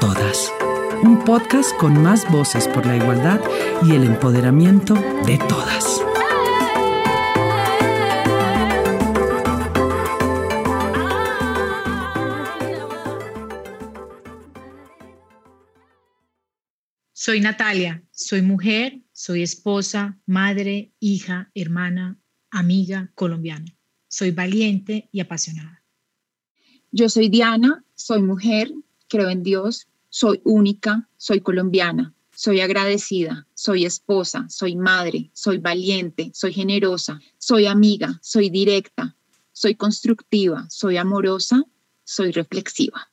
todas. Un podcast con más voces por la igualdad y el empoderamiento de todas. Soy Natalia, soy mujer, soy esposa, madre, hija, hermana, amiga colombiana. Soy valiente y apasionada. Yo soy Diana, soy mujer, creo en Dios, soy única, soy colombiana, soy agradecida, soy esposa, soy madre, soy valiente, soy generosa, soy amiga, soy directa, soy constructiva, soy amorosa, soy reflexiva.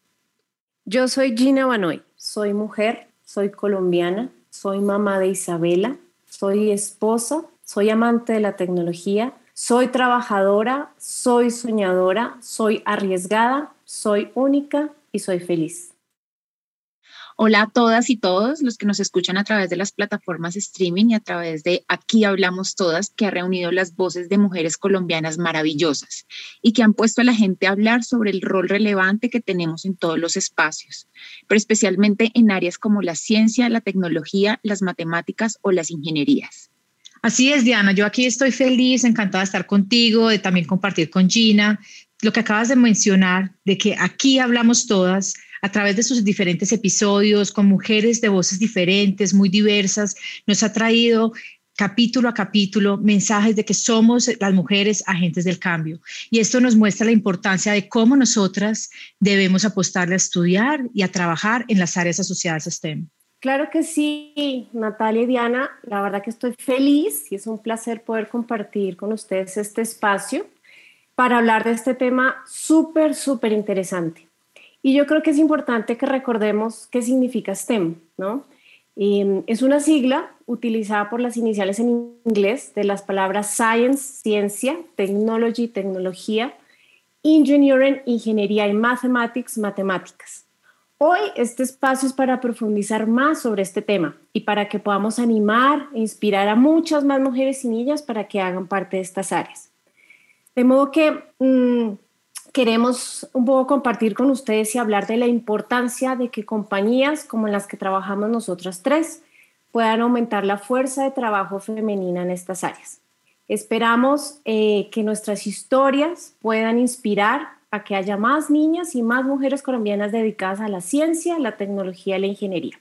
Yo soy Gina Banoy, soy mujer, soy colombiana, soy mamá de Isabela, soy esposa, soy amante de la tecnología, soy trabajadora, soy soñadora, soy arriesgada, soy única y soy feliz. Hola a todas y todos los que nos escuchan a través de las plataformas streaming y a través de Aquí Hablamos Todas, que ha reunido las voces de mujeres colombianas maravillosas y que han puesto a la gente a hablar sobre el rol relevante que tenemos en todos los espacios, pero especialmente en áreas como la ciencia, la tecnología, las matemáticas o las ingenierías. Así es, Diana. Yo aquí estoy feliz, encantada de estar contigo, de también compartir con Gina lo que acabas de mencionar, de que aquí hablamos todas a través de sus diferentes episodios, con mujeres de voces diferentes, muy diversas, nos ha traído capítulo a capítulo mensajes de que somos las mujeres agentes del cambio. Y esto nos muestra la importancia de cómo nosotras debemos apostarle a estudiar y a trabajar en las áreas asociadas a STEM. Claro que sí, Natalia y Diana, la verdad que estoy feliz y es un placer poder compartir con ustedes este espacio para hablar de este tema súper, súper interesante. Y yo creo que es importante que recordemos qué significa STEM, ¿no? Mm, es una sigla utilizada por las iniciales en inglés de las palabras science, ciencia, technology, tecnología, engineering, ingeniería y mathematics, matemáticas. Hoy este espacio es para profundizar más sobre este tema y para que podamos animar e inspirar a muchas más mujeres y niñas para que hagan parte de estas áreas. De modo que mm, queremos un poco compartir con ustedes y hablar de la importancia de que compañías como las que trabajamos nosotras tres puedan aumentar la fuerza de trabajo femenina en estas áreas. Esperamos eh, que nuestras historias puedan inspirar a que haya más niñas y más mujeres colombianas dedicadas a la ciencia, la tecnología y la ingeniería.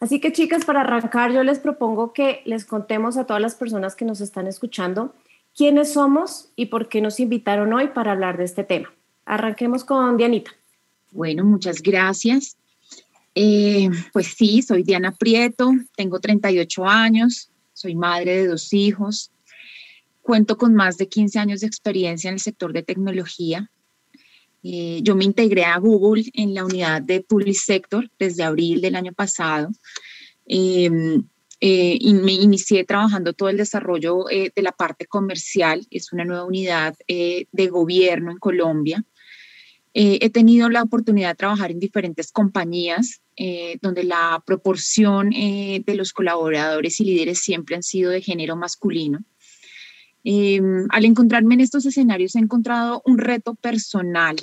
Así que chicas, para arrancar yo les propongo que les contemos a todas las personas que nos están escuchando quiénes somos y por qué nos invitaron hoy para hablar de este tema. Arranquemos con Dianita. Bueno, muchas gracias. Eh, pues sí, soy Diana Prieto, tengo 38 años, soy madre de dos hijos, cuento con más de 15 años de experiencia en el sector de tecnología. Eh, yo me integré a Google en la unidad de Public Sector desde abril del año pasado. Em, eh, y me inicié trabajando todo el desarrollo eh, de la parte comercial, es una nueva unidad eh, de gobierno en Colombia. he tenido la oportunidad de trabajar en diferentes compañías donde la proporción de los colaboradores y líderes siempre han sido de género masculino. Em, al encontrarme en estos escenarios he encontrado un reto personal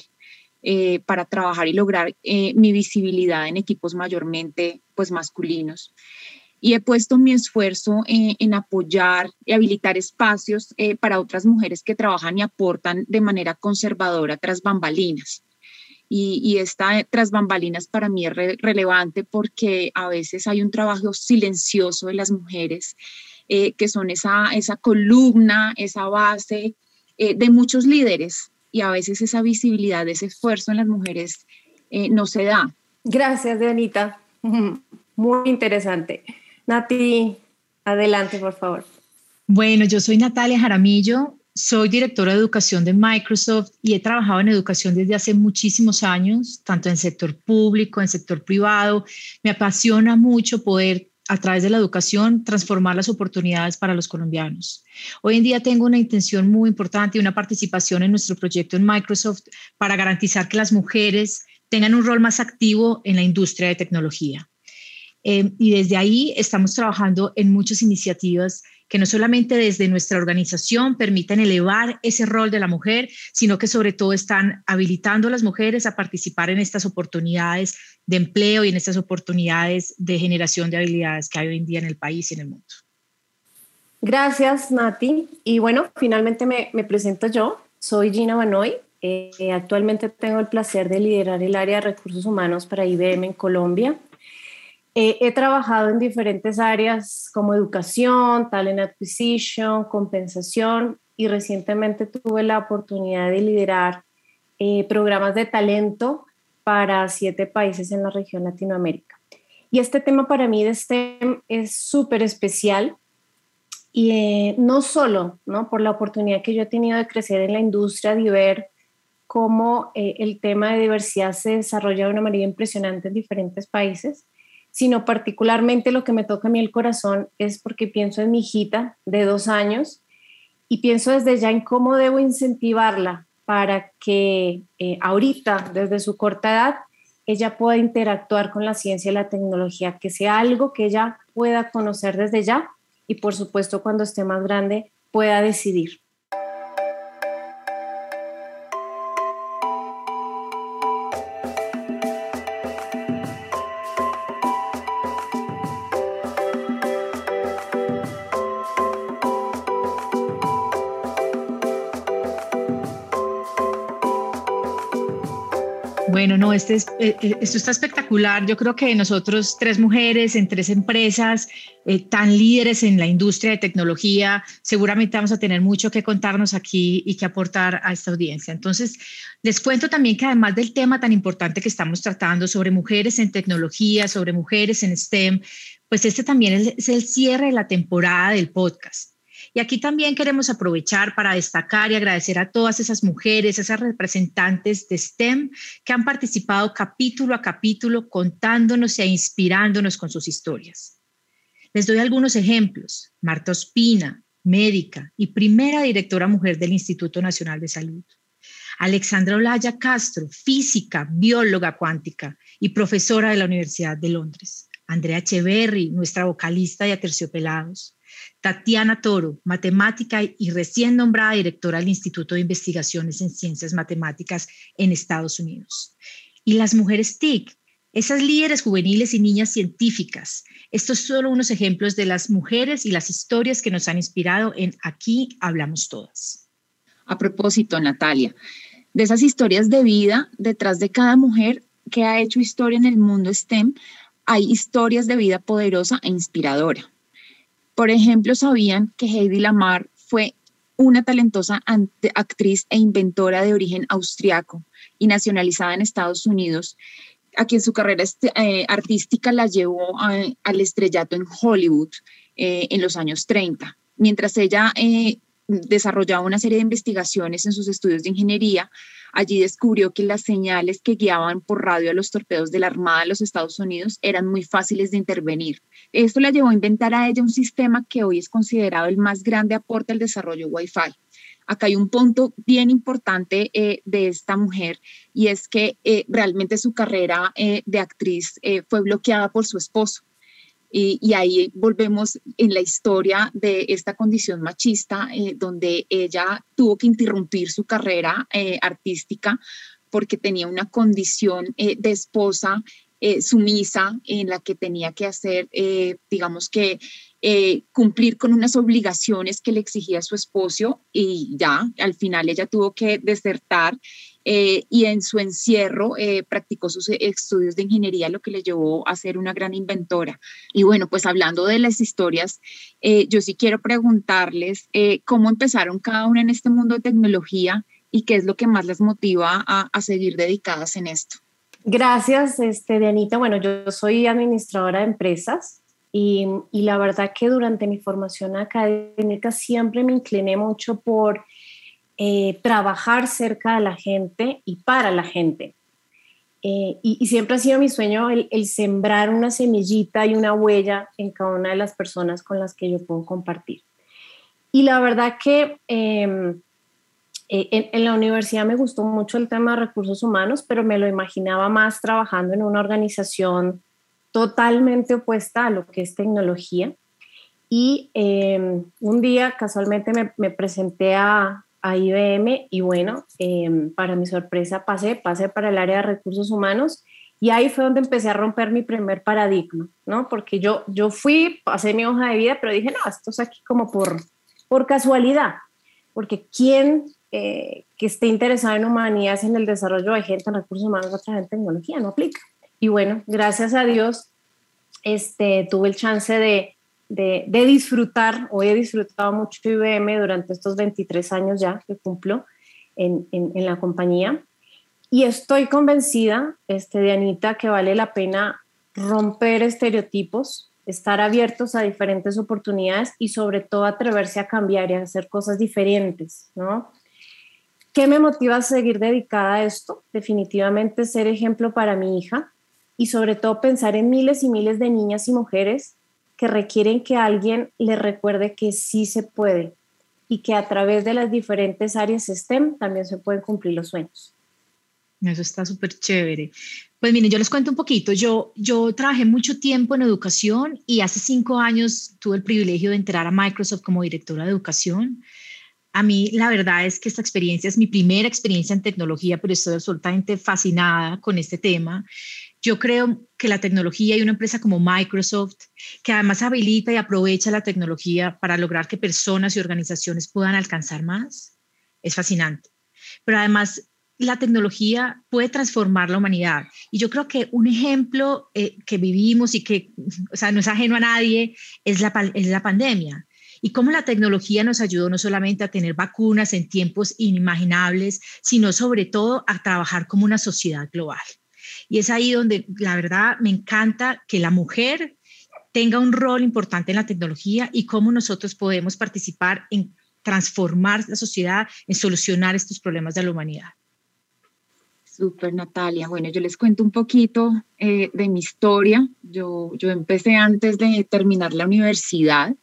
para trabajar y lograr mi visibilidad en equipos mayormente pues masculinos y he puesto mi esfuerzo en apoyar y habilitar espacios eh, para otras mujeres que trabajan y aportan de manera conservadora tras bambalinas. Y, y esta tras bambalinas para mí es relevante porque a veces hay un trabajo silencioso de las mujeres eh, que son esa, esa columna, esa base eh, de muchos líderes y a veces esa visibilidad, ese esfuerzo en las mujeres no se da. Gracias, Dianita. Muy interesante. Nati, adelante, por favor. Bueno, yo soy Natalia Jaramillo, soy directora de educación de Microsoft y he trabajado en educación desde hace muchísimos años, tanto en sector público, en sector privado. Me apasiona mucho poder a través de la educación transformar las oportunidades para los colombianos. Hoy en día tengo una intención muy importante y una participación en nuestro proyecto en Microsoft para garantizar que las mujeres tengan un rol más activo en la industria de tecnología. Eh, y desde ahí estamos trabajando en muchas iniciativas que no solamente desde nuestra organización permiten elevar ese rol de la mujer, sino que sobre todo están habilitando a las mujeres a participar en estas oportunidades de empleo y en estas oportunidades de generación de habilidades que hay hoy en día en el país y en el mundo. Gracias, Nati. Y bueno, finalmente me, presento yo. Soy Gina Banoy. Eh, actualmente tengo el placer de liderar el área de recursos humanos para IBM en Colombia. Eh, he trabajado en diferentes áreas como educación, talent acquisition, compensación y recientemente tuve la oportunidad de liderar eh, programas de talento para siete países en la región Latinoamérica. Y este tema para mí de STEM es súper especial y eh, no solo ¿no? por la oportunidad que yo he tenido de crecer en la industria, de ver cómo el tema de diversidad se desarrolla de una manera impresionante en diferentes países, sino particularmente lo que me toca a mí el corazón es porque pienso en mi hijita de dos años y pienso desde ya en cómo debo incentivarla para que eh, ahorita, desde su corta edad, ella pueda interactuar con la ciencia y la tecnología, que sea algo que ella pueda conocer desde ya y por supuesto cuando esté más grande pueda decidir. Este eh, eh, esto está espectacular. Yo creo que nosotros, tres mujeres en tres empresas eh, tan líderes en la industria de tecnología, seguramente vamos a tener mucho que contarnos aquí y que aportar a esta audiencia. Entonces, les cuento también que además del tema tan importante que estamos tratando sobre mujeres en tecnología, sobre mujeres en STEM, pues este también es el cierre de la temporada del podcast. Y aquí también queremos aprovechar para destacar y agradecer a todas esas mujeres, esas representantes de STEM que han participado capítulo a capítulo contándonos e inspirándonos con sus historias. Les doy algunos ejemplos. Marta Ospina, médica y primera directora mujer del Instituto Nacional de Salud. Alexandra Olaya Castro, física, bióloga cuántica y profesora de la Universidad de Londres. Andrea Echeverry, nuestra vocalista de Aterciopelados. Tatiana Toro, matemática y recién nombrada directora del Instituto de Investigaciones en Ciencias Matemáticas en Estados Unidos. Y las mujeres TIC, esas líderes juveniles y niñas científicas. Estos son solo unos ejemplos de las mujeres y las historias que nos han inspirado en Aquí Hablamos Todas. A propósito, Natalia, de esas historias de vida, detrás de cada mujer que ha hecho historia en el mundo STEM, hay historias de vida poderosa e inspiradora. Por ejemplo, sabían que Heidi Lamar fue una talentosa actriz e inventora de origen austriaco y nacionalizada en Estados Unidos, a quien su carrera este, eh, artística la llevó al estrellato en Hollywood eh, en los años 30. Mientras ella eh, desarrollaba una serie de investigaciones en sus estudios de ingeniería. Allí descubrió que las señales que guiaban por radio a los torpedos de la Armada de los Estados Unidos eran muy fáciles de intervenir. Esto la llevó a inventar a ella un sistema que hoy es considerado el más grande aporte al desarrollo Wi-Fi. Acá hay un punto bien importante eh, de esta mujer y es que eh, realmente su carrera eh, de actriz fue bloqueada por su esposo. Y, ahí volvemos en la historia de esta condición machista, eh, donde ella tuvo que interrumpir su carrera eh, artística porque tenía una condición eh, de esposa sumisa en la que tenía que hacer, digamos que, cumplir con unas obligaciones que le exigía su esposo y ya, al final ella tuvo que desertar eh, y en su encierro eh, practicó sus estudios de ingeniería, lo que le llevó a ser una gran inventora. Y bueno, pues hablando de las historias, eh, yo sí quiero preguntarles cómo empezaron cada una en este mundo de tecnología y qué es lo que más les motiva a, seguir dedicadas en esto. Gracias, este, Dianita. Bueno, yo soy administradora de empresas y, y la verdad que durante mi formación académica siempre me incliné mucho por eh, trabajar cerca de la gente y para la gente. Eh, y, siempre ha sido mi sueño el, sembrar una semillita y una huella en cada una de las personas con las que yo puedo compartir. Y la verdad que em, eh, en, la universidad me gustó mucho el tema de recursos humanos, pero me lo imaginaba más trabajando en una organización totalmente opuesta a lo que es tecnología. Y em, un día casualmente me, presenté a, IBM y bueno, em, para mi sorpresa pasé, pasé para el área de recursos humanos y ahí fue donde empecé a romper mi primer paradigma, ¿no? Porque yo, yo fui, pasé mi hoja de vida, pero dije, no, esto es aquí como por, por casualidad, porque ¿quién eh, que esté interesado en humanidades, en el desarrollo de gente, en recursos humanos, otra en tecnología, no aplica? Y bueno, gracias a Dios, este, tuve el chance de, de, disfrutar, hoy he disfrutado mucho IBM durante estos 23 años ya que cumplo en, en, la compañía y estoy convencida, este, Dianita, que vale la pena romper estereotipos, estar abiertos a diferentes oportunidades y sobre todo atreverse a cambiar y a hacer cosas diferentes, ¿no? ¿Qué me motiva a seguir dedicada a esto? Definitivamente ser ejemplo para mi hija y sobre todo pensar en miles y miles de niñas y mujeres que requieren que alguien les recuerde que sí se puede y que a través de las diferentes áreas STEM también se pueden cumplir los sueños. Eso está súper chévere. Pues miren, yo les cuento un poquito. Yo, yo trabajé mucho tiempo en educación y hace cinco años tuve el privilegio de entrar a Microsoft como directora de educación. A mí la verdad es que esta experiencia es mi primera experiencia en tecnología, pero estoy absolutamente fascinada con este tema. Yo creo que la tecnología y una empresa como Microsoft, que además habilita y aprovecha la tecnología para lograr que personas y organizaciones puedan alcanzar más, es fascinante. Pero además la tecnología puede transformar la humanidad. Y yo creo que un ejemplo eh, que vivimos y que, o sea, no es ajeno a nadie, es la, es la pandemia. Y cómo la tecnología nos ayudó no solamente a tener vacunas en tiempos inimaginables, sino sobre todo a trabajar como una sociedad global. Y es ahí donde la verdad me encanta que la mujer tenga un rol importante en la tecnología y cómo nosotros podemos participar en transformar la sociedad, en solucionar estos problemas de la humanidad. Súper, Natalia. Bueno, yo les cuento un poquito eh, de mi historia. Yo, yo empecé antes de terminar la universidad.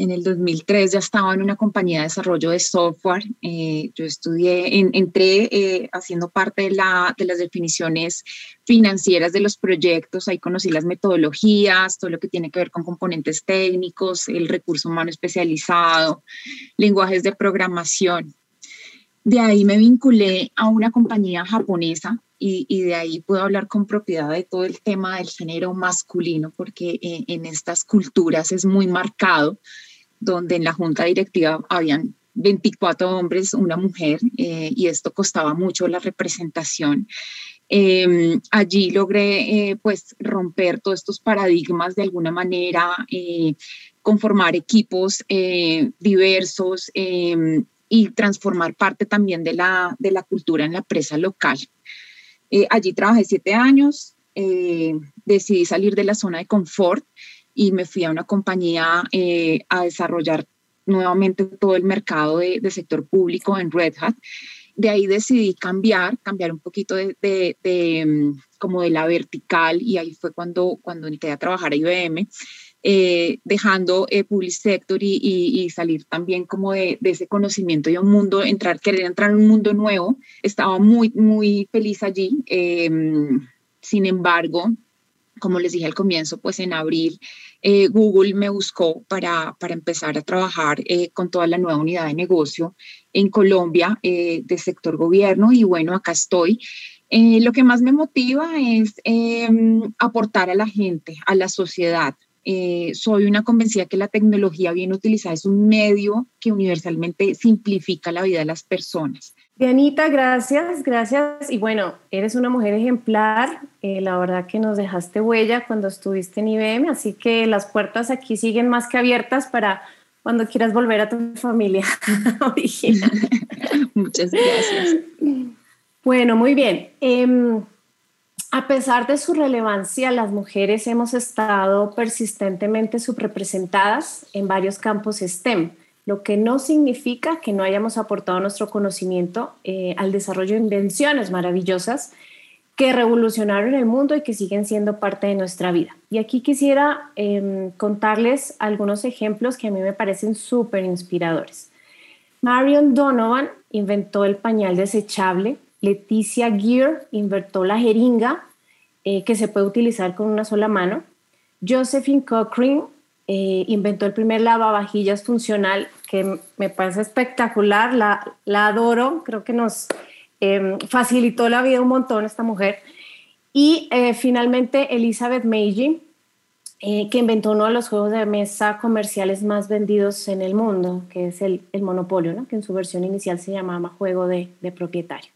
En el 2003 ya estaba en una compañía de desarrollo de software. Eh, yo estudié, entré eh, haciendo parte de, la, de las definiciones financieras de los proyectos. Ahí conocí las metodologías, todo lo que tiene que ver con componentes técnicos, el recurso humano especializado, lenguajes de programación. De ahí me vinculé a una compañía japonesa y, de ahí puedo hablar con propiedad de todo el tema del género masculino, porque eh, en estas culturas es muy marcado, donde en la junta directiva habían 24 hombres, una mujer, eh, y esto costaba mucho la representación. Em, allí logré eh, pues romper todos estos paradigmas de alguna manera, conformar equipos diversos em, y transformar parte también de la, de la cultura en la empresa local. Eh, allí trabajé siete años, eh, decidí salir de la zona de confort y me fui a una compañía eh, a desarrollar nuevamente todo el mercado de, de, sector público en Red Hat. De ahí decidí cambiar, cambiar un poquito de, de, de mm, como de la vertical y ahí fue cuando, cuando entré a trabajar a IBM eh, dejando eh, public sector y, salir también como de, ese conocimiento y un mundo, entrar, querer entrar en un mundo nuevo. Estaba muy, muy feliz allí. Em, sin embargo, como les dije al comienzo, pues en abril eh, Google me buscó para, para empezar a trabajar con toda la nueva unidad de negocio en Colombia de sector gobierno y bueno, acá estoy. lo que más me motiva es em, aportar a la gente, a la sociedad, eh, soy una convencida que la tecnología bien utilizada es un medio que universalmente simplifica la vida de las personas. Dianita, gracias, gracias. Y bueno, eres una mujer ejemplar. Eh, la verdad que nos dejaste huella cuando estuviste en IBM, así que las puertas aquí siguen más que abiertas para cuando quieras volver a tu familia original. Muchas gracias. Bueno, muy bien. Em, a pesar de su relevancia, las mujeres hemos estado persistentemente subrepresentadas en varios campos STEM, lo que no significa que no hayamos aportado nuestro conocimiento eh, al desarrollo de invenciones maravillosas que revolucionaron el mundo y que siguen siendo parte de nuestra vida. Y aquí quisiera em, contarles algunos ejemplos que a mí me parecen súper inspiradores. Marion Donovan inventó el pañal desechable Leticia Gear inventó la jeringa eh, que se puede utilizar con una sola mano. Josephine Cochrane eh, inventó el primer lavavajillas funcional que me parece espectacular, la, adoro, creo que nos em, facilitó la vida un montón esta mujer. Y eh, finalmente Elizabeth Meiji, eh, que inventó uno de los juegos de mesa comerciales más vendidos en el mundo, que es el, el Monopolio, ¿no? que en su versión inicial se llamaba Juego de, Propietario.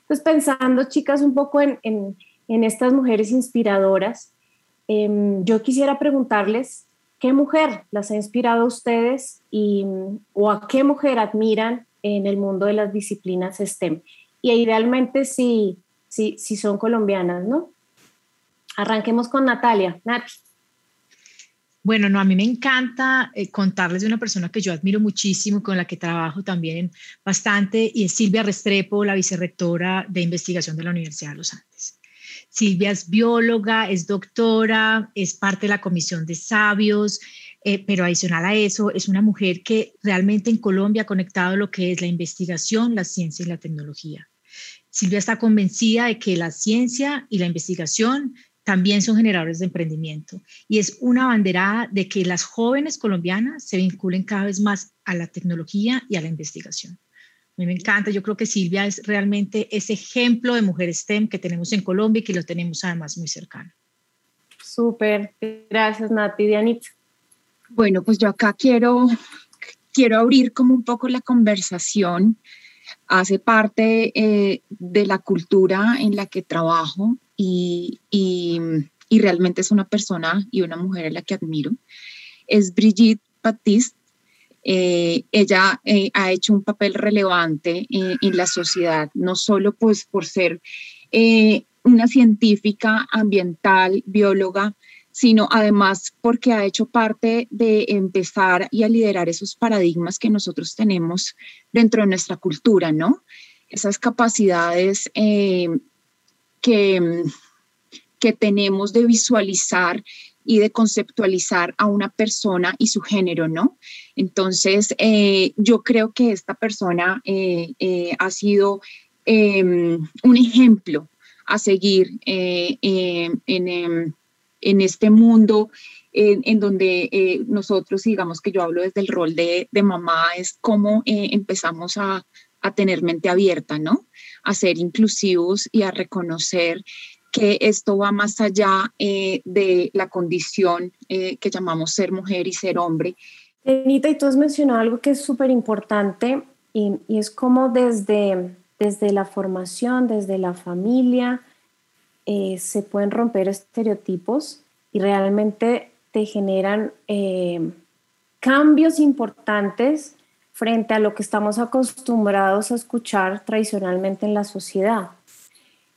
Entonces, pensando, chicas, un poco en, estas mujeres inspiradoras, eh, yo quisiera preguntarles ¿Qué mujer las ha inspirado a ustedes y, o a qué mujer admiran en el mundo de las disciplinas STEM? Y idealmente si, si, si son colombianas, ¿no? Arranquemos con Natalia. Nat. Bueno, no, a mí me encanta eh, contarles de una persona que yo admiro muchísimo, con la que trabajo también bastante, y es Silvia Restrepo, la vicerrectora de investigación de la Universidad de los Andes. Silvia es bióloga, es doctora, es parte de la comisión de sabios, eh, pero adicional a eso, es una mujer que realmente en Colombia ha conectado lo que es la investigación, la ciencia y la tecnología. Silvia está convencida de que la ciencia y la investigación también son generadores de emprendimiento y es una banderada de que las jóvenes colombianas se vinculen cada vez más a la tecnología y a la investigación. A mí me encanta, yo creo que Silvia es realmente ese ejemplo de mujer STEM que tenemos en Colombia y que lo tenemos además muy cercano. Súper, gracias Nati. Dianita. Bueno, pues yo acá quiero, quiero abrir como un poco la conversación. Hace parte eh, de la cultura en la que trabajo y, y, y realmente es una persona y una mujer a la que admiro. Es Brigitte Baptiste eh, ella eh, ha hecho un papel relevante en la sociedad, no solo pues por ser eh, una científica ambiental, bióloga, sino además porque ha hecho parte de empezar y a liderar esos paradigmas que nosotros tenemos dentro de nuestra cultura, ¿no? Esas capacidades que, que tenemos de visualizar y de conceptualizar a una persona y su género, ¿no? Entonces, eh, yo creo que esta persona eh, eh, ha sido em, un ejemplo a seguir en, em, en, este mundo en, donde nosotros, digamos que yo hablo desde el rol de, de mamá, es cómo empezamos a, a tener mente abierta, ¿no? A ser inclusivos y a reconocer que esto va más allá eh, de la condición eh, que llamamos ser mujer y ser hombre. Anita, y tú has mencionado algo que es súper importante y, y, es como desde, desde la formación, desde la familia, eh, se pueden romper estereotipos y realmente te generan cambios importantes frente a lo que estamos acostumbrados a escuchar tradicionalmente en la sociedad.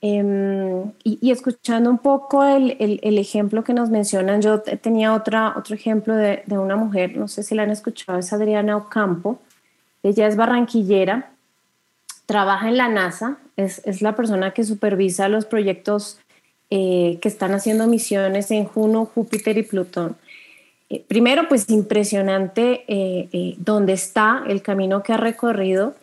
Em, y, escuchando un poco el, el, ejemplo que nos mencionan, yo tenía otra, otro ejemplo de, de, una mujer, no sé si la han escuchado, es Adriana Ocampo. Ella es barranquillera, trabaja en la NASA, es, es la persona que supervisa los proyectos eh, que están haciendo misiones en Juno, Júpiter y Plutón. Eh, primero, pues impresionante eh, dónde está, el camino que ha recorrido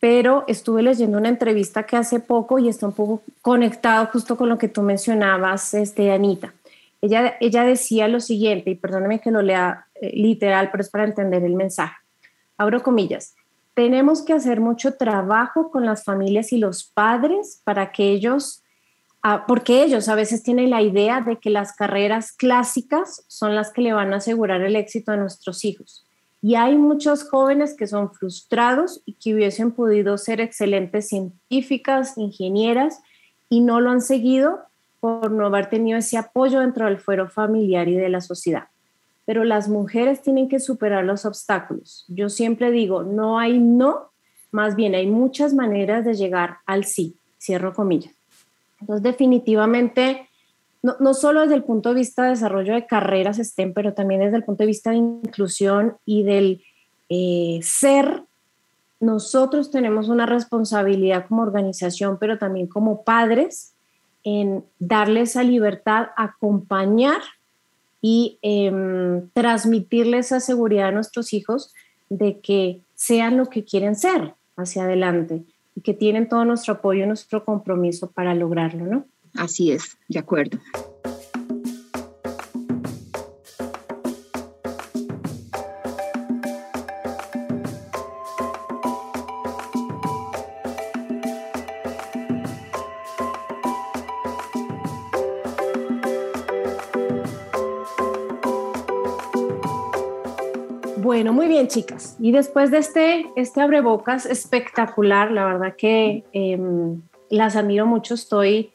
pero estuve leyendo una entrevista que hace poco y está un poco conectado justo con lo que tú mencionabas, este, Anita. Ella, ella decía lo siguiente, y perdóname que lo lea eh, literal, pero es para entender el mensaje. Abro comillas. Tenemos que hacer mucho trabajo con las familias y los padres para que ellos, ah, porque ellos a veces tienen la idea de que las carreras clásicas son las que le van a asegurar el éxito a nuestros hijos y hay muchos jóvenes que son frustrados y que hubiesen podido ser excelentes científicas, ingenieras, y no lo han seguido por no haber tenido ese apoyo dentro del fuero familiar y de la sociedad. Pero las mujeres tienen que superar los obstáculos. Yo siempre digo, no hay no, más bien hay muchas maneras de llegar al sí, cierro comillas. Entonces, definitivamente no, no, solo desde el punto de vista de desarrollo de carreras STEM, pero también desde el punto de vista de inclusión y del eh, ser, nosotros tenemos una responsabilidad como organización, pero también como padres, en darle esa libertad, acompañar y eh, transmitirle esa seguridad a nuestros hijos de que sean lo que quieren ser hacia adelante y que tienen todo nuestro apoyo y nuestro compromiso para lograrlo, ¿no? Así es, de acuerdo. Bueno, muy bien, chicas. Y después de este, este abrebocas espectacular, la verdad que em, las admiro mucho, estoy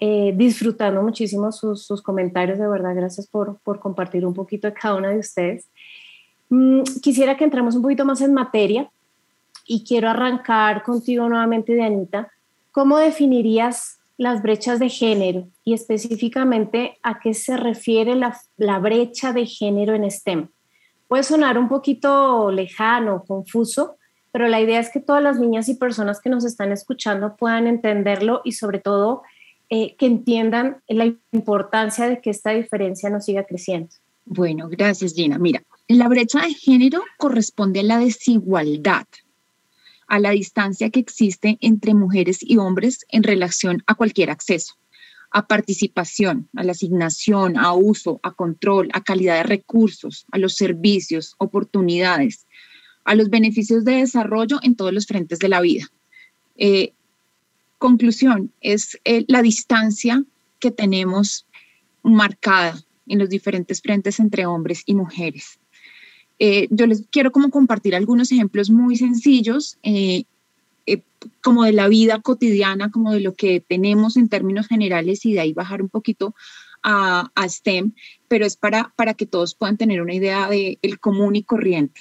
eh, disfrutando muchísimo sus, comentarios, de verdad, gracias por, compartir un poquito de cada una de ustedes. Mm, quisiera que entremos un poquito más en materia y quiero arrancar contigo nuevamente, Dianita. ¿Cómo definirías las brechas de género y específicamente a qué se refiere la, la brecha de género en STEM? Puede sonar un poquito lejano, confuso, pero la idea es que todas las niñas y personas que nos están escuchando puedan entenderlo y sobre todo eh, que entiendan la importancia de que esta diferencia no siga creciendo. Bueno, gracias Gina. Mira, la brecha de género corresponde a la desigualdad, a la distancia que existe entre mujeres y hombres en relación a cualquier acceso a participación, a la asignación, a uso, a control, a calidad de recursos, a los servicios, oportunidades, a los beneficios de desarrollo en todos los frentes de la vida. Eh, conclusión, es eh, la distancia que tenemos marcada en los diferentes frentes entre hombres y mujeres. Eh, yo les quiero como compartir algunos ejemplos muy sencillos eh, como de la vida cotidiana, como de lo que tenemos en términos generales y de ahí bajar un poquito a, STEM, pero es para, para que todos puedan tener una idea de el común y corriente.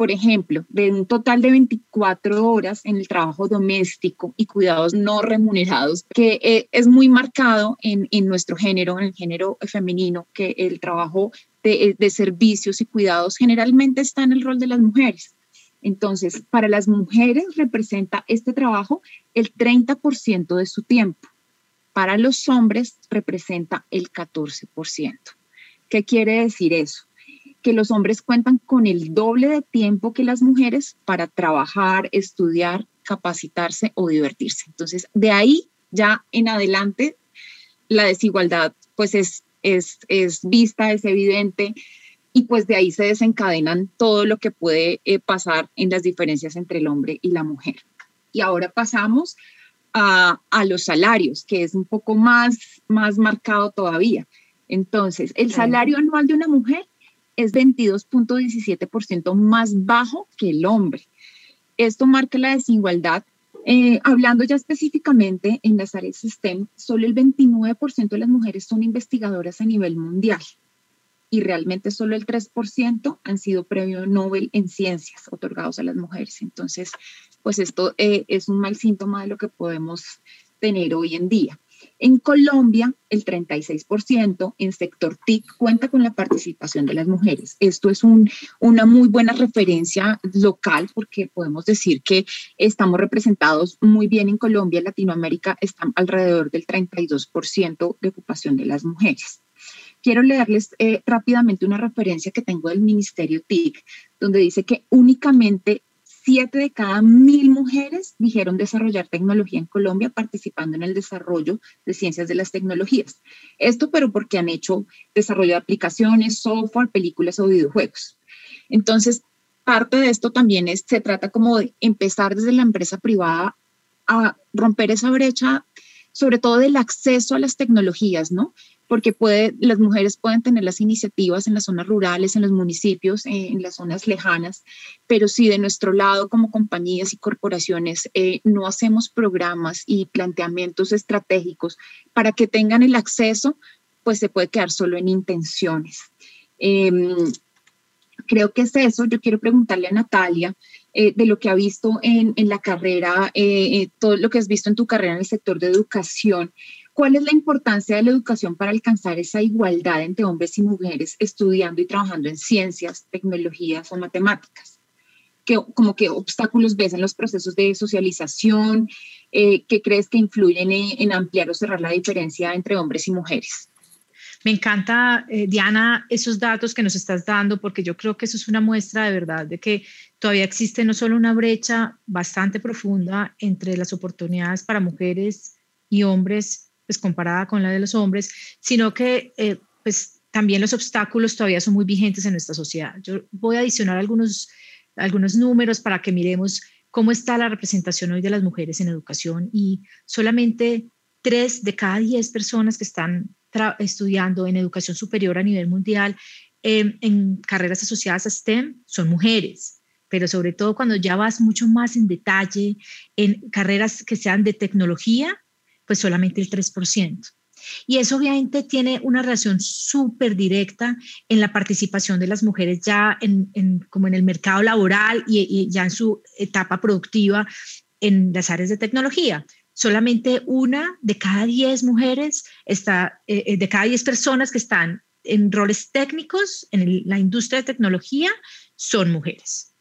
Por ejemplo, de un total de 24 horas en el trabajo doméstico y cuidados no remunerados, que eh, es muy marcado en, en, nuestro género, en el género femenino, que el trabajo de, de servicios y cuidados generalmente está en el rol de las mujeres. Entonces, para las mujeres representa este trabajo el 30% de su tiempo. Para los hombres representa el 14%. ¿Qué quiere decir eso? Que los hombres cuentan con el doble de tiempo que las mujeres para trabajar, estudiar, capacitarse o divertirse. Entonces, de ahí ya en adelante, la desigualdad pues es, es, es vista, es evidente y pues de ahí se desencadenan todo lo que puede eh, pasar en las diferencias entre el hombre y la mujer. Y ahora pasamos a, a, los salarios, que es un poco más, más marcado todavía. Entonces, el salario anual de una mujer es 22.17% más bajo que el hombre. Esto marca la desigualdad. Eh, hablando ya específicamente en las áreas STEM, solo el 29% de las mujeres son investigadoras a nivel mundial y realmente solo el 3% han sido premio Nobel en ciencias otorgados a las mujeres. Entonces, pues esto eh, es un mal síntoma de lo que podemos tener hoy en día. En Colombia, el 36% en sector TIC cuenta con la participación de las mujeres. Esto es un, una muy buena referencia local porque podemos decir que estamos representados muy bien en Colombia, Latinoamérica, están alrededor del 32% de ocupación de las mujeres. Quiero leerles eh, rápidamente una referencia que tengo del Ministerio TIC, donde dice que únicamente siete de cada mil mujeres dijeron desarrollar tecnología en Colombia participando en el desarrollo de ciencias de las tecnologías. Esto pero porque han hecho desarrollo de aplicaciones, software, películas o videojuegos. Entonces, parte de esto también es, se trata como de empezar desde la empresa privada a romper esa brecha, sobre todo del acceso a las tecnologías, ¿no? porque las mujeres pueden tener las iniciativas en las zonas rurales, en los municipios, eh, en las zonas lejanas, pero si de nuestro lado como compañías y corporaciones eh, no hacemos programas y planteamientos estratégicos para que tengan el acceso, pues se puede quedar solo en intenciones. Em, creo que es eso. Yo quiero preguntarle a Natalia eh, de lo que ha visto en, en la carrera, todo lo que has visto en tu carrera en el sector de educación. ¿Cuál es la importancia de la educación para alcanzar esa igualdad entre hombres y mujeres estudiando y trabajando en ciencias, tecnologías o matemáticas? ¿Qué, como qué obstáculos ves en los procesos de socialización? Eh, ¿Qué crees que influyen en, ampliar o cerrar la diferencia entre hombres y mujeres? Me encanta, eh, Diana, esos datos que nos estás dando, porque yo creo que eso es una muestra de verdad de que todavía existe no solo una brecha bastante profunda entre las oportunidades para mujeres y hombres pues comparada con la de los hombres, sino que eh, pues también los obstáculos todavía son muy vigentes en nuestra sociedad. Yo voy a adicionar algunos, algunos números para que miremos cómo está la representación hoy de las mujeres en educación y solamente tres de cada diez personas que están estudiando en educación superior a nivel mundial em, en carreras asociadas a STEM son mujeres, pero sobre todo cuando ya vas mucho más en detalle en carreras que sean de tecnología, pues solamente el 3%. Y eso obviamente tiene una relación súper directa en la participación de las mujeres ya en, como en el mercado laboral y, ya en su etapa productiva en las áreas de tecnología solamente una de cada diez mujeres está, eh, eh, de cada diez personas que están en roles técnicos en la industria de tecnología son mujeres.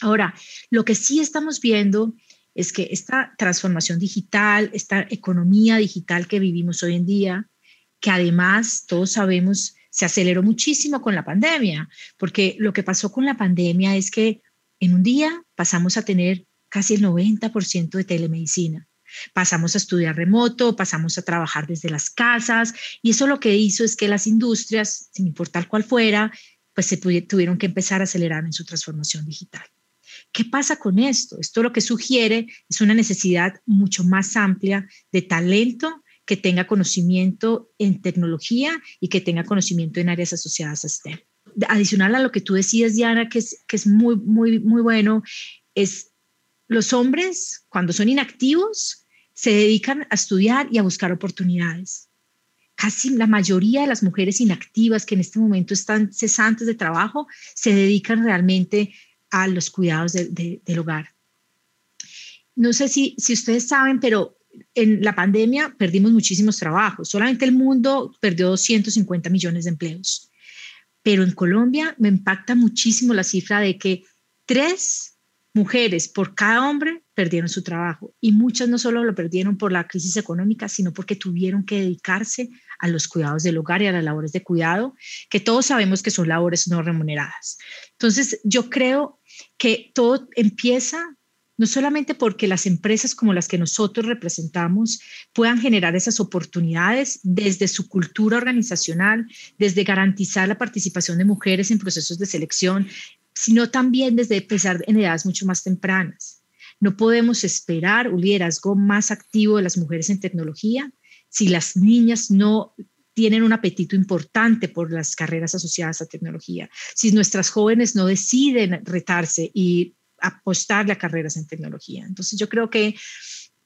Ahora, lo que sí estamos viendo es que esta transformación digital, esta economía digital que vivimos hoy en día, que además todos sabemos se aceleró muchísimo con la pandemia, porque lo que pasó con la pandemia es que en un día pasamos a tener casi el 90% de telemedicina. Pasamos a estudiar remoto, pasamos a trabajar desde las casas y eso lo que hizo es que las industrias, sin importar cuál fuera, pues se tuvieron que empezar a acelerar en su transformación digital. ¿Qué pasa con esto? Esto lo que sugiere es una necesidad mucho más amplia de talento que tenga conocimiento en tecnología y que tenga conocimiento en áreas asociadas a STEM. Adicional a lo que tú decías, Diana, que es, que es muy, muy, muy bueno, es los hombres, cuando son inactivos, se dedican a estudiar y a buscar oportunidades. Casi la mayoría de las mujeres inactivas que en este momento están cesantes de trabajo se dedican realmente a los cuidados del hogar. No sé si, si ustedes saben, pero en la pandemia perdimos muchísimos trabajos. Solamente el mundo perdió 250 millones de empleos. Pero en Colombia me impacta muchísimo la cifra de que tres mujeres por cada hombre perdieron su trabajo y muchas no solo lo perdieron por la crisis económica, sino porque tuvieron que dedicarse a los cuidados del hogar y a las labores de cuidado, que todos sabemos que son labores no remuneradas. Entonces, yo creo que todo empieza no solamente porque las empresas como las que nosotros representamos puedan generar esas oportunidades desde su cultura organizacional, desde garantizar la participación de mujeres en procesos de selección, sino también desde empezar en edades mucho más tempranas. No podemos esperar un liderazgo más activo de las mujeres en tecnología si las niñas no tienen un apetito importante por las carreras asociadas a tecnología, si nuestras jóvenes no deciden retarse y apostarle a carreras en tecnología. Entonces yo creo que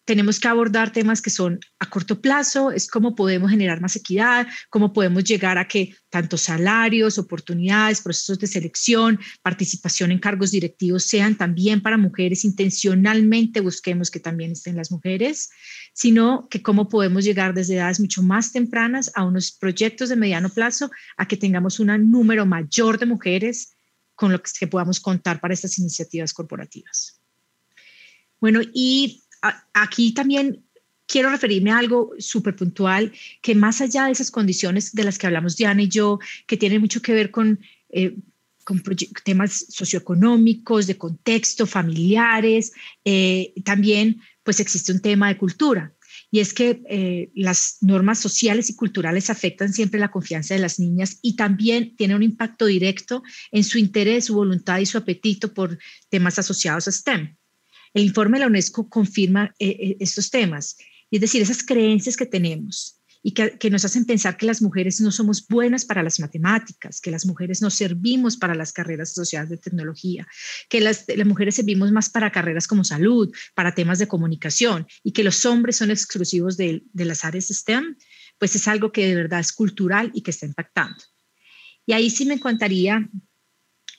tenemos que abordar temas que son a corto plazo, es cómo podemos generar más equidad, cómo podemos llegar a que tanto salarios, oportunidades, procesos de selección, participación en cargos directivos sean también para mujeres, intencionalmente busquemos que también estén las mujeres, sino que cómo podemos llegar desde edades mucho más tempranas a unos proyectos de mediano plazo, a que tengamos un número mayor de mujeres con lo que podamos contar para estas iniciativas corporativas. Bueno, y aquí también quiero referirme a algo súper puntual, que más allá de esas condiciones de las que hablamos Diana y yo, que tienen mucho que ver con, eh, con temas socioeconómicos, de contexto, familiares, eh, también pues existe un tema de cultura. Y es que eh, las normas sociales y culturales afectan siempre la confianza de las niñas y también tienen un impacto directo en su interés, su voluntad y su apetito por temas asociados a STEM. El informe de la UNESCO confirma eh, eh, estos temas, es decir, esas creencias que tenemos y que, nos hacen pensar que las mujeres no somos buenas para las matemáticas, que las mujeres no servimos para las carreras asociadas de tecnología, que las, mujeres servimos más para carreras como salud, para temas de comunicación y que los hombres son exclusivos de, las áreas STEM, pues es algo que de verdad es cultural y que está impactando. Y ahí sí me encantaría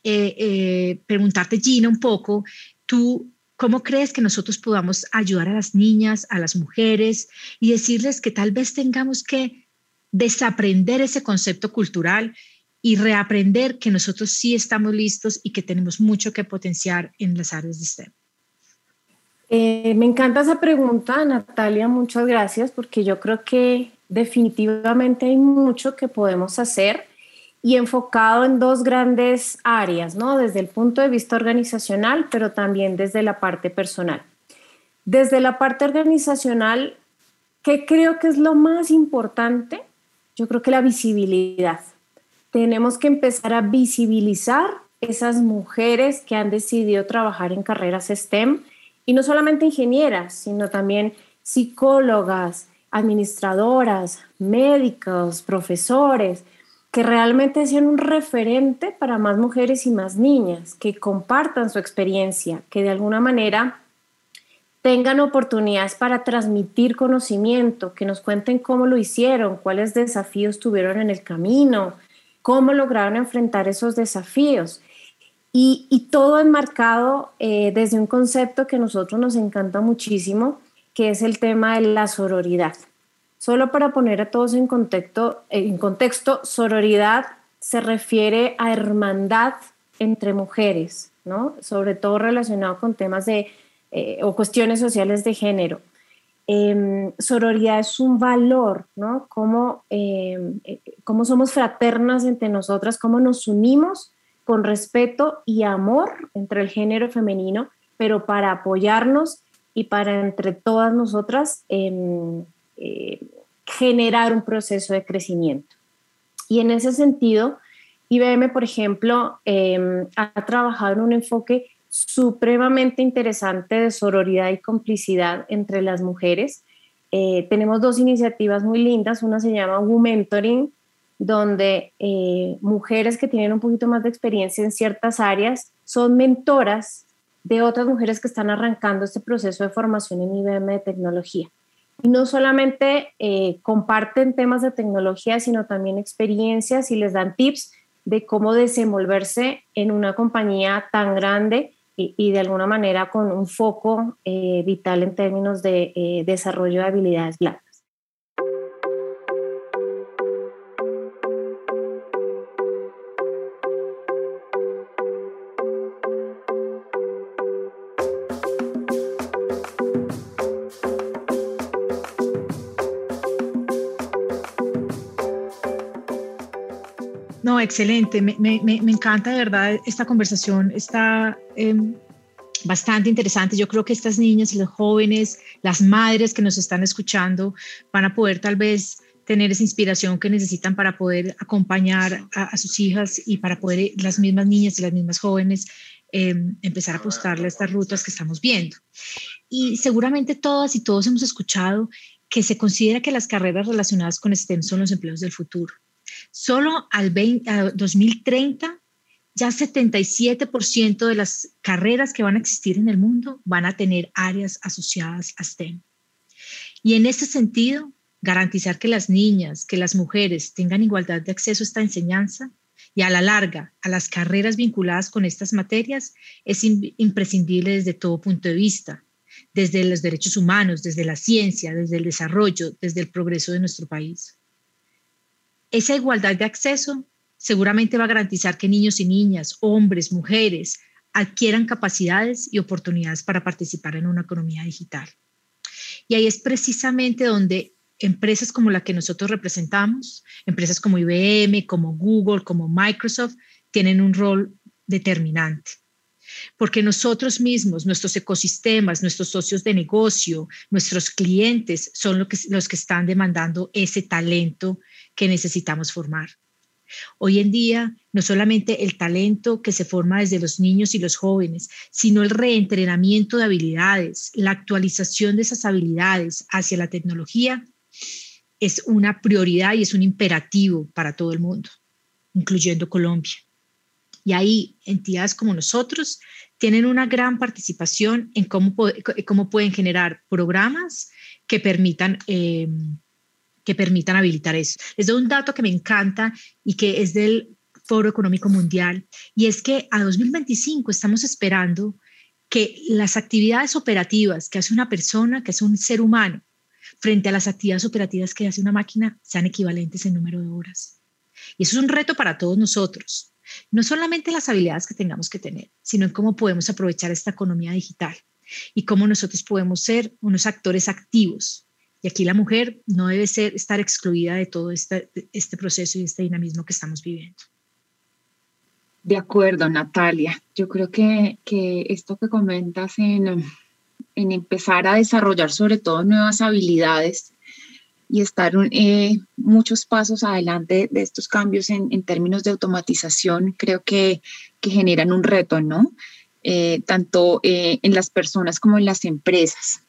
eh, preguntarte, Gina, un poco, tú ¿Cómo crees que nosotros podamos ayudar a las niñas, a las mujeres y decirles que tal vez tengamos que desaprender ese concepto cultural y reaprender que nosotros sí estamos listos y que tenemos mucho que potenciar en las áreas de STEM? Eh, me encanta esa pregunta, Natalia, muchas gracias, porque yo creo que definitivamente hay mucho que podemos hacer y enfocado en dos grandes áreas, ¿no? Desde el punto de vista organizacional, pero también desde la parte personal. Desde la parte organizacional, ¿Qué creo que es lo más importante? Yo creo que la visibilidad. Tenemos que empezar a visibilizar esas mujeres que han decidido trabajar en carreras STEM y no solamente ingenieras, sino también psicólogas, administradoras, médicos, profesores, que realmente sean un referente para más mujeres y más niñas, que compartan su experiencia, que de alguna manera tengan oportunidades para transmitir conocimiento, que nos cuenten cómo lo hicieron, cuáles desafíos tuvieron en el camino, cómo lograron enfrentar esos desafíos. Y, todo enmarcado eh, desde un concepto que a nosotros nos encanta muchísimo, que es el tema de la sororidad. Solo para poner a todos en contexto, en contexto sororidad se refiere a hermandad entre mujeres, ¿no? sobre todo relacionado con temas de, eh, o cuestiones sociales de género. Em, sororidad es un valor, ¿no? Cómo, em, eh, cómo somos fraternas entre nosotras, cómo nos unimos con respeto y amor entre el género femenino, pero para apoyarnos y para entre todas nosotras em, eh, generar un proceso de crecimiento. Y en ese sentido, IBM, por ejemplo, em, ha trabajado en un enfoque supremamente interesante de sororidad y complicidad entre las mujeres. Eh, tenemos dos iniciativas muy lindas, una se llama Mentoring, donde eh, mujeres que tienen un poquito más de experiencia en ciertas áreas son mentoras de otras mujeres que están arrancando este proceso de formación en IBM de tecnología. Y no solamente eh, comparten temas de tecnología, sino también experiencias y les dan tips de cómo desenvolverse en una compañía tan grande y, de alguna manera con un foco eh, vital en términos de desarrollo de habilidades. Excelente. Me, encanta de verdad esta conversación. Está em, bastante interesante. Yo crro que estas niñas y los jóvenes, las madres que nos están escuchando, van a poder tal vez tener esa inspiración que necesitan para poder acompañar a, sus hijas y para poder las mismas niñas y las mismas jóvenes em, empezar a apostarle a estas rutas que estamos viendo. Y seguramente todas y todos hemos escuchado que se considera que las carreras relacionadas con STEM son los empleos del futuro. Solo al 2030 ya 77% de las carreras que van a existir en el mundo van a tener áreas asociadas a STEM. Y en ese sentido, garantizar que las niñas, que las mujeres tengan igualdad de acceso a esta enseñanza y a la larga a las carreras vinculadas con estas materias es imprescindible desde todo punto de vista, desde los derechos humanos, desde la ciencia, desde el desarrollo, desde el progreso de nuestro país. Esa igualdad de acceso seguramente va a garantizar que niños y niñas, hombres, mujeres, adquieran capacidades y oportunidades para participar en una economía digital. Y ahí es precisamente donde empresas como la que nosotros representamos, empresas como IBM, como Google, como Microsoft, tienen un rol determinante. Porque nosotros mismos, nuestros ecosistemas, nuestros socios de negocio, nuestros clientes son los que, están demandando ese talento que necesitamos formar. Hoy en día, no solamente el talento que se forma desde los niños y los jóvenes, sino el reentrenamiento de habilidades, la actualización de esas habilidades hacia la tecnología es una prioridad y es un imperativo para todo el mundo, incluyendo Colombia. Y ahí entidades como nosotros tienen una gran participación en cómo, cómo pueden generar programas que permitan eh, que permitan habilitar eso. Les doy un dato que me encanta y que es del Foro Económico Mundial, y es que a 2025 estamos esperando que las actividades operativas que hace una persona, que hace un ser humano, frente a las actividades operativas que hace una máquina, sean equivalentes en número de horas. Y eso es un reto para todos nosotros. No solamente las habilidades que tengamos que tener, sino en cómo podemos aprovechar esta economía digital y cómo nosotros podemos ser unos actores activos y aquí la mujer no debe ser, estar excluida de todo este, este proceso y este dinamismo que estamos viviendo. De acuerdo, Natalia. Yo creo que, que esto que comentas en, en, empezar a desarrollar sobre todo nuevas habilidades y estar eh, muchos pasos adelante de estos cambios en, términos de automatización, creo que, que generan un reto, ¿no? Eh, tanto eh, en las personas como en las empresas.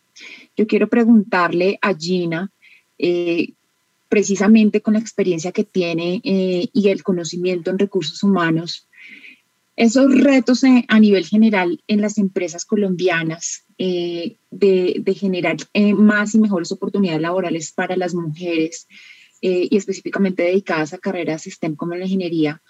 Yo quiero preguntarle a Gina, precisamente con la experiencia que tiene y el conocimiento en recursos humanos, esos retos a nivel general en las empresas colombianas de, de, generar más y mejores oportunidades laborales para las mujeres y específicamente dedicadas a carreras STEM como la ingeniería,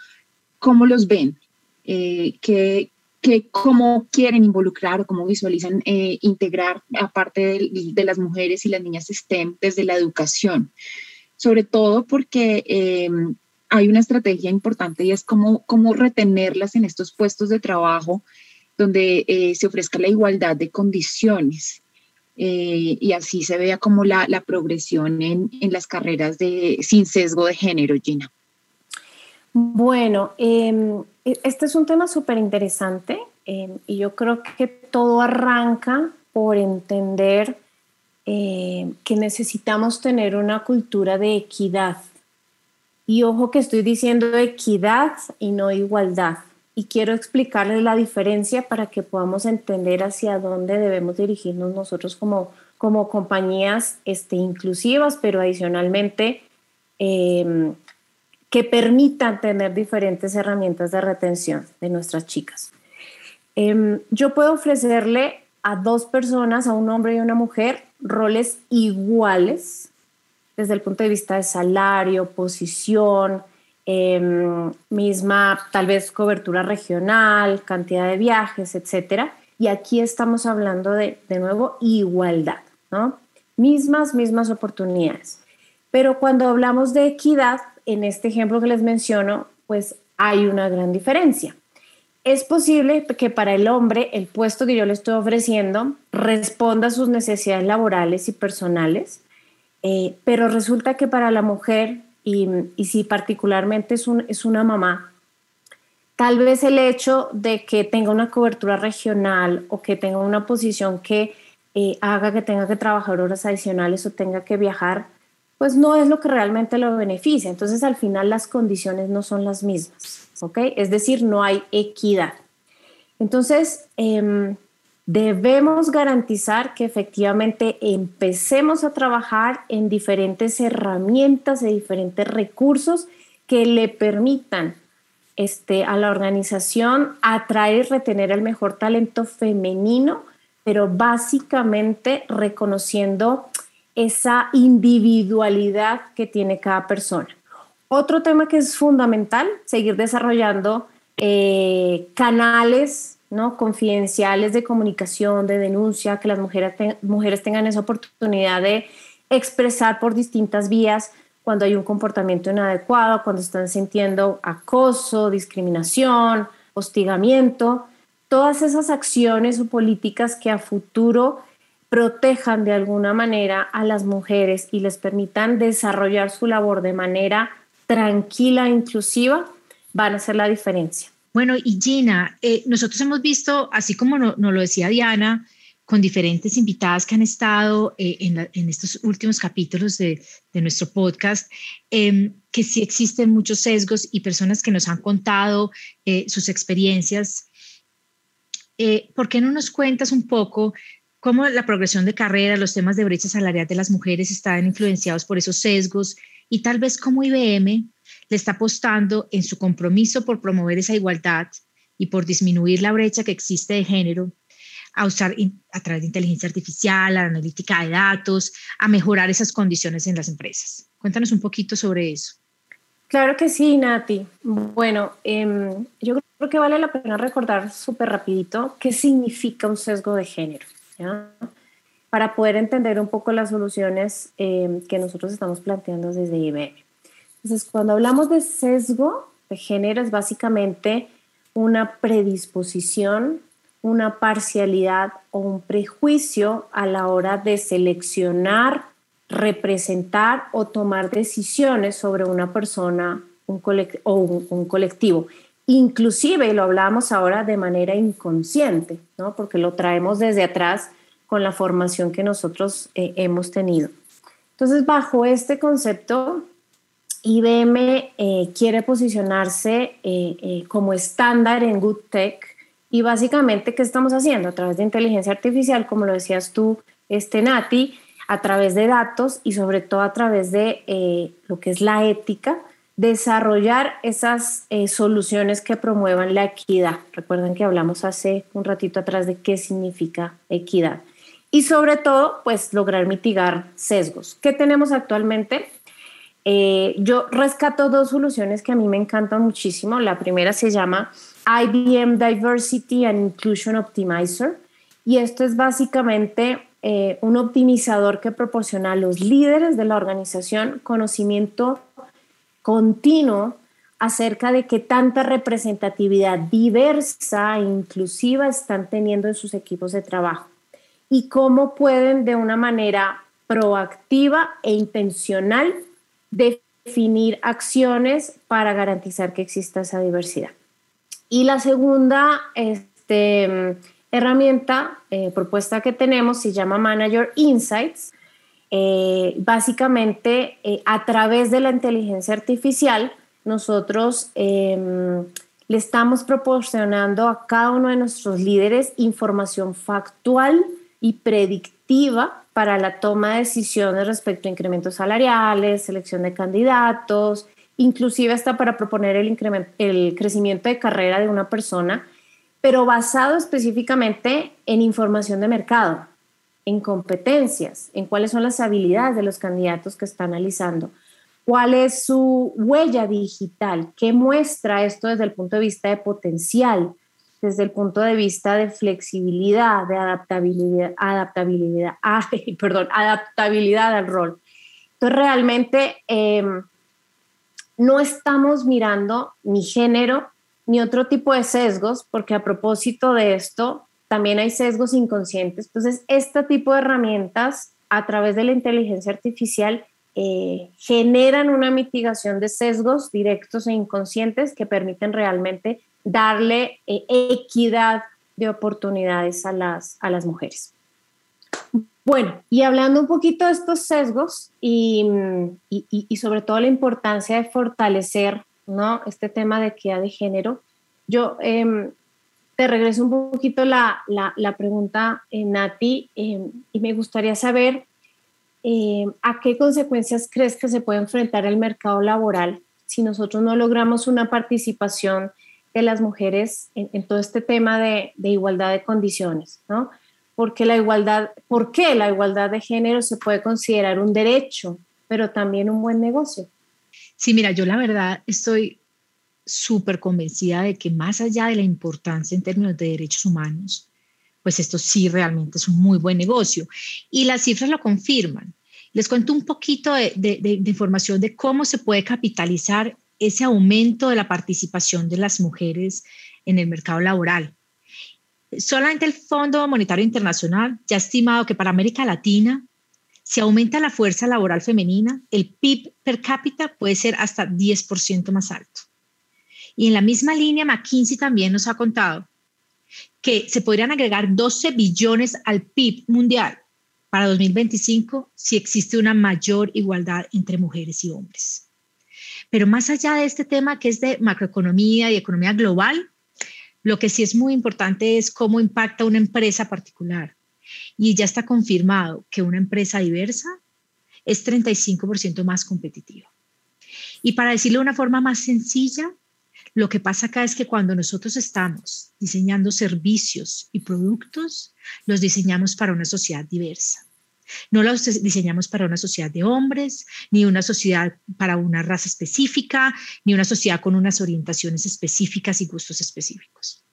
¿cómo los ven? ¿qué, que cómo quieren involucrar o cómo visualizan eh, integrar aparte de, las mujeres y las niñas STEM desde la educación. Sobre todo porque eh, hay una estrategia importante y es cómo, cómo retenerlas en estos puestos de trabajo donde eh, se ofrezca la igualdad de condiciones. y así se vea como la, la progresión en, en, las carreras de, sin sesgo de género, Gina. Bueno, em, e, este es un tema súper interesante em, y yo creo que todo arranca por entender em, que necesitamos tener una cultura de equidad. Y ojo que estoy diciendo equidad y no igualdad. Y quiero explicarles la diferencia para que podamos entender hacia dónde debemos dirigirnos nosotros como, como compañías este, inclusivas, pero adicionalmente que permitan tener diferentes herramientas de retención de nuestras chicas. Em, yo puedo ofrecerle a dos personas, a un hombre y una mujer, roles iguales desde el punto de vista de salario, posición, em, misma tal vez cobertura regional, cantidad de viajes, etcétera. Y aquí estamos hablando de, de nuevo, igualdad, ¿no? Mismas, mismas oportunidades. Pero cuando hablamos de equidad, en este ejemplo que les menciono, pues hay una gran diferencia. Es posible que para el hombre el puesto que yo le estoy ofreciendo responda a sus necesidades laborales y personales, eh, pero resulta que para la mujer, y, si particularmente es, un, es una mamá, tal vez el hecho de que tenga una cobertura regional o que tenga una posición que eh, haga que tenga que trabajar horas adicionales o tenga que viajar, pues no es lo que realmente lo beneficia. Entonces al final las condiciones no son las mismas, ¿ok? Es decir, no hay equidad. Entonces, em, debemos garantizar que efectivamente empecemos a trabajar en diferentes herramientas y diferentes recursos que le permitan este, a la organización atraer y retener el mejor talento femenino, pero básicamente reconociendo esa individualidad que tiene cada persona. Otro tema que es fundamental, seguir desarrollando eh, canales ¿no? confidenciales de comunicación, de denuncia, que las mujeres, mujeres tengan esa oportunidad de expresar por distintas vías cuando hay un comportamiento inadecuado, cuando están sintiendo acoso, discriminación, hostigamiento, todas esas acciones o políticas que a futuro protejan de alguna manera a las mujeres y les permitan desarrollar su labor de manera tranquila e inclusiva, van a hacer la diferencia. Bueno, y Gina, eh, nosotros hemos visto, así como nos lo decía Diana, con diferentes invitadas que han estado eh, en, estos últimos capítulos de, nuestro podcast, em, que sí existen muchos sesgos y personas que nos han contado eh, sus experiencias. ¿Por qué no nos cuentas un poco cómo la progresión de carrera, los temas de brecha salarial de las mujeres están influenciados por esos sesgos y tal vez cómo IBM le está apostando en su compromiso por promover esa igualdad y por disminuir la brecha que existe de género a usar a través de inteligencia artificial, la analítica de datos, a mejorar esas condiciones en las empresas. Cuéntanos un poquito sobre eso. Claro que sí, Nati. Bueno, em, yo creo que vale la pena recordar súper rapidito qué significa un sesgo de género para poder entender un poco las soluciones eh, que nosotros estamos planteando desde IBM. Entonces, cuando hablamos de sesgo de género, es básicamente una predisposición, una parcialidad o un prejuicio a la hora de seleccionar, representar o tomar decisiones sobre una persona un o un colectivo inclusive, y lo hablamos ahora de manera inconsciente, ¿no? porque lo traemos desde atrás con la formación que nosotros eh, hemos tenido. Entonces, bajo este concepto, IBM eh, quiere posicionarse eh, eh, como estándar en Good Tech y básicamente, ¿qué estamos haciendo? A través de inteligencia artificial, como lo decías tú, este Nati, a través de datos y sobre todo a través de lo que es la ética, desarrollar esas soluciones que promuevan la equidad. Recuerden que hablamos hace un ratito atrás de qué significa equidad. Y sobre todo, pues lograr mitigar sesgos. ¿Qué tenemos actualmente? Eh, yo rescato dos soluciones que a mí me encantan muchísimo. La primera se llama IBM Diversity and Inclusion Optimizer y esto es básicamente eh, un optimizador que proporciona a los líderes de la organización conocimiento continuo acerca de qué tanta representatividad diversa e inclusiva están teniendo en sus equipos de trabajo y cómo pueden de una manera proactiva e intencional definir acciones para garantizar que exista esa diversidad. Y la segunda este, herramienta, eh, propuesta que tenemos, se llama Manager Insights. Eh, básicamente, eh, a través de la inteligencia artificial, nosotros em, le estamos proporcionando a cada uno de nuestros líderes información factual y predictiva para la toma de decisiones respecto a incrementos salariales, selección de candidatos, inclusive hasta para proponer el, el crecimiento de carrera de una persona, pero basado específicamente en información de mercado, en competencias, en cuáles son las habilidades de los candidatos que está analizando, cuál es su huella digital, qué muestra esto desde el punto de vista de potencial, desde el punto de vista de flexibilidad, de adaptabilidad, adaptabilidad, perdón, adaptabilidad al rol. Entonces, realmente em, no estamos mirando ni género ni otro tipo de sesgos, porque a propósito de esto, también hay sesgos inconscientes. Entonces, este tipo de herramientas a través de la inteligencia artificial eh, generan una mitigación de sesgos directos e inconscientes que permiten realmente darle eh, equidad de oportunidades a las, a las mujeres. Bueno, y hablando un poquito de estos sesgos y, y, sobre todo la importancia de fortalecer ¿no? este tema de equidad de género, yo em, te regreso un poquito la, la, la pregunta, eh, Nati, em, y me gustaría saber em, a qué consecuencias crees que se puede enfrentar el mercado laboral si nosotros no logramos una participación de las mujeres en, todo este tema de, igualdad de condiciones, ¿no? Porque la igualdad, ¿por qué la igualdad de género se puede considerar un derecho, pero también un buen negocio? Sí, mira, yo la verdad estoy súper convencida de que más allá de la importancia en términos de derechos humanos, pues esto sí realmente es un muy buen negocio. Y las cifras lo confirman. Les cuento un poquito de, de información de cómo se puede capitalizar ese aumento de la participación de las mujeres en el mercado laboral. Solamente el Fondo Monetario Internacional ya ha estimado que para América Latina, si aumenta la fuerza laboral femenina, el PIB per cápita puede ser hasta 10% más alto. Y en la misma línea, McKinsey también nos ha contado que se podrían agregar 12 billones al PIB mundial para 2025 si existe una mayor igualdad entre mujeres y hombres. Pero más allá de este tema que es de macroeconomía y economía global, lo que sí es muy importante es cómo impacta una empresa particular. Y ya está confirmado que una empresa diversa es 35% más competitiva. Y para decirlo de una forma más sencilla, lo que pasa acá es que cuando nosotros estamos diseñando servicios y productos, los diseñamos para una sociedad diversa. No los diseñamos para una sociedad de hombres, ni una sociedad para una raza específica, ni una sociedad con unas orientaciones específicas y gustos específicos.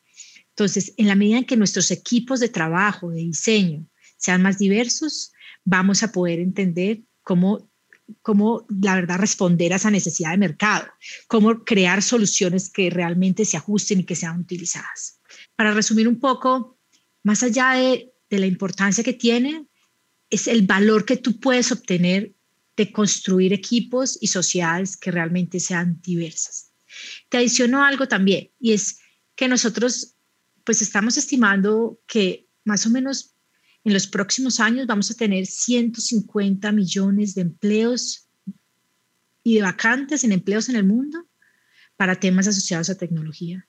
Entonces, en la medida en que nuestros equipos de trabajo, de diseño, sean más diversos, vamos a poder entender cómo, cómo, la verdad, responder a esa necesidad de mercado, cómo crear soluciones que realmente se ajusten y que sean utilizadas. Para resumir un poco, más allá de, de la importancia que tiene, es el valor que tú puedes obtener de construir equipos y sociedades que realmente sean diversas. Te adiciono algo también y es que nosotros pues estamos estimando que más o menos en los próximos años vamos a tener 150 millones de empleos y de vacantes en empleos en el mundo para temas asociados a tecnología.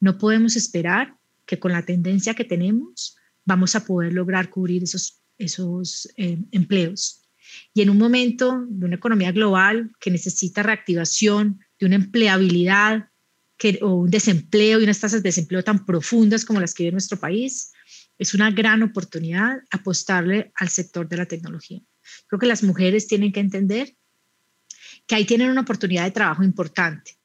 No podemos esperar que con la tendencia que tenemos vamos a poder lograr cubrir esos, esos eh, empleos. Y en un momento de una economía global que necesita reactivación, de una empleabilidad que, o un desempleo y unas tasas de desempleo tan profundas como las que vive nuestro país, es una gran oportunidad apostarle al sector de la tecnología. Creo que las mujeres tienen que entender que ahí tienen una oportunidad de trabajo importante.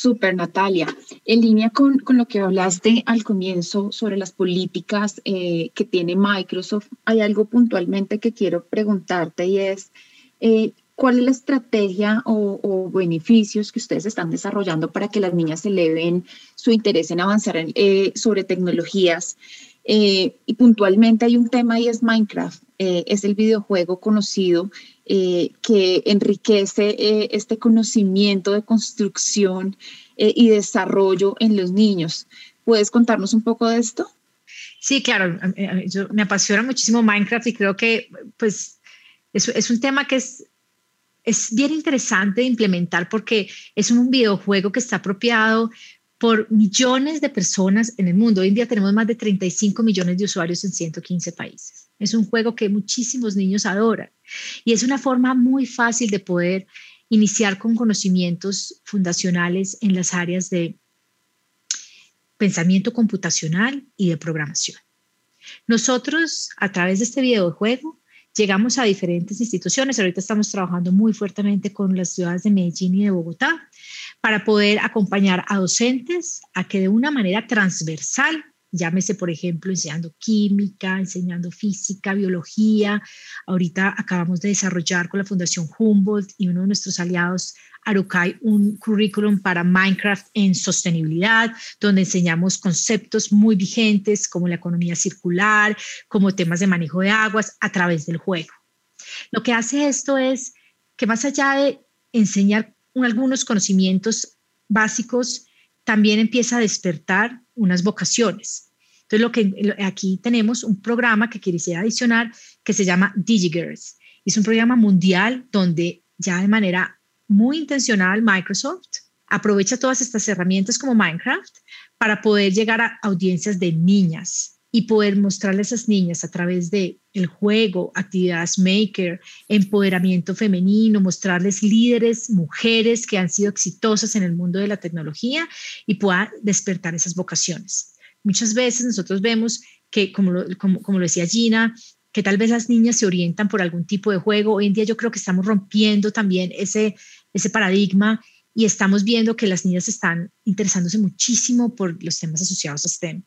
Super, Natalia. En línea con, con, lo que hablaste al comienzo sobre las políticas eh, que tiene Microsoft, hay algo puntualmente que quiero preguntarte y es, eh, ¿cuál es la estrategia o, beneficios que ustedes están desarrollando para que las niñas eleven su interés en avanzar eh, sobre tecnologías? y puntualmente hay un tema y es Minecraft. es el videojuego conocido eh, que enriquece eh, este conocimiento de construcción eh, y desarrollo en los niños. ¿Puedes contarnos un poco de esto? Sí, claro, yo, me apasiona muchísimo Minecraft y creo que pues es, es un tema que es, es bien interesante de implementar porque es un videojuego que está apropiado por millones de personas en el mundo. Hoy en día tenemos más de 35 millones de usuarios en 115 países. Es un juego que muchísimos niños adoran y es una forma muy fácil de poder iniciar con conocimientos fundacionales en las áreas de pensamiento computacional y de programación. Nosotros, a través de este videojuego, llegamos a diferentes instituciones. Ahorita estamos trabajando muy fuertemente con las ciudades de Medellín y de Bogotá para poder acompañar a docentes a que de una manera transversal llámese por ejemplo enseñando química, enseñando física, biología. Ahorita acabamos de desarrollar con la Fundación Humboldt y uno de nuestros aliados, Arukai, un currículum para Minecraft en sostenibilidad, donde enseñamos conceptos muy vigentes como la economía circular, como temas de manejo de aguas a través del juego. Lo que hace esto es que más allá de enseñar algunos conocimientos básicos, también empieza a despertar unas vocaciones. Entonces, lo que aquí tenemos un programa que quisiera adicionar que se llama DigiGirls. Es un programa mundial donde ya de manera muy intencional Microsoft aprovecha todas estas herramientas como Minecraft para poder llegar a audiencias de niñas y poder mostrarle a esas niñas a través de el juego, actividades maker, empoderamiento femenino, mostrarles líderes, mujeres que han sido exitosas en el mundo de la tecnología y pueda despertar esas vocaciones. Muchas veces nosotros vemos que, como lo, como, como lo decía Gina, que tal vez las niñas se orientan por algún tipo de juego. Hoy en día yo creo que estamos rompiendo también ese, ese paradigma y estamos viendo que las niñas están interesándose muchísimo por los temas asociados a STEM.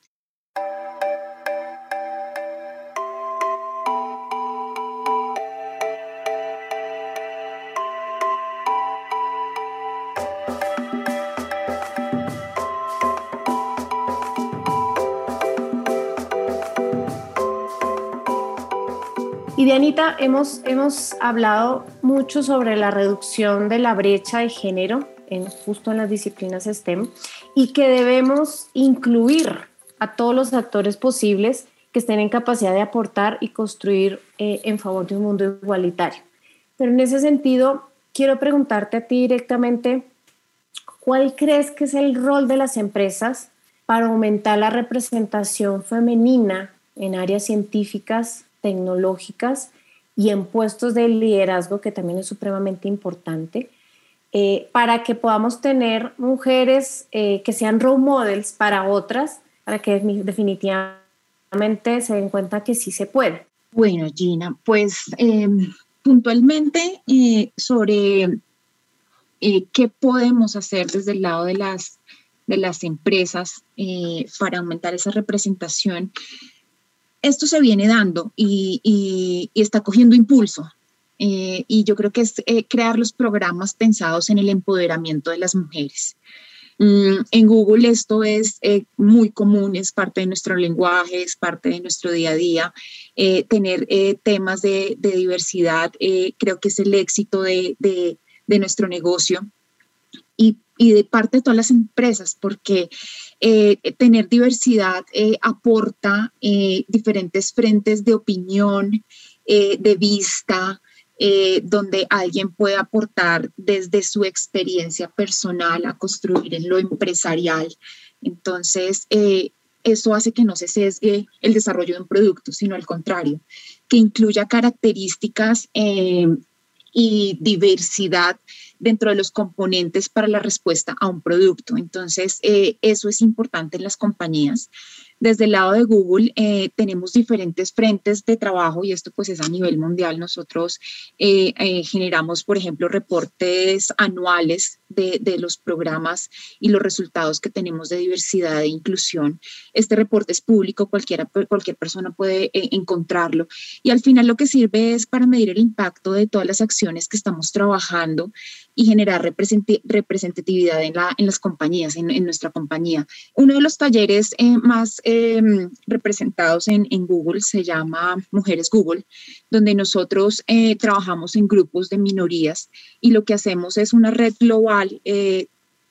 Dianita, hemos, hemos hablado mucho sobre la reducción de la brecha de género en, justo en las disciplinas STEM y que debemos incluir a todos los actores posibles que estén en capacidad de aportar y construir eh, en favor de un mundo igualitario. Pero en ese sentido, quiero preguntarte a ti directamente, ¿cuál crees que es el rol de las empresas para aumentar la representación femenina en áreas científicas tecnológicas y en puestos de liderazgo, que también es supremamente importante, eh, para que podamos tener mujeres eh, que sean role models para otras, para que definitivamente se den cuenta que sí se puede. Bueno, Gina, pues em, puntualmente eh, sobre qué podemos hacer desde el lado de las, de las empresas para aumentar esa representación esto se viene dando y, está cogiendo impulso. Eh, y yo creo que es eh, crear los programas pensados en el empoderamiento de las mujeres. Mm, en Google esto es eh, muy común, es parte de nuestro lenguaje, es parte de nuestro día a día. tener temas de, diversidad creo que es el éxito de, de nuestro negocio. Y, de parte de todas las empresas, porque eh, tener diversidad eh, aporta eh, diferentes frentes de opinión, de vista, donde alguien puede aportar desde su experiencia personal a construir en lo empresarial. Entonces, eso hace que no se sesgue el desarrollo de un producto, sino al contrario, que incluya características y diversidad dentro de los componentes para la respuesta a un producto. Entonces, eh, eso es importante en las compañías. Desde el lado de Google eh, tenemos diferentes frentes de trabajo y esto pues es a nivel mundial. Nosotros eh, generamos, por ejemplo, reportes anuales de, de, los programas y los resultados que tenemos de diversidad e inclusión. Este reporte es público, cualquiera, cualquier persona puede encontrarlo. Y al final lo que sirve es para medir el impacto de todas las acciones que estamos trabajando y generar representatividad en, la, en las compañías, en, nuestra compañía. Uno de los talleres eh, más em, representados en, Google se llama Mujeres Google, donde nosotros eh, trabajamos en grupos de minorías y lo que hacemos es una red global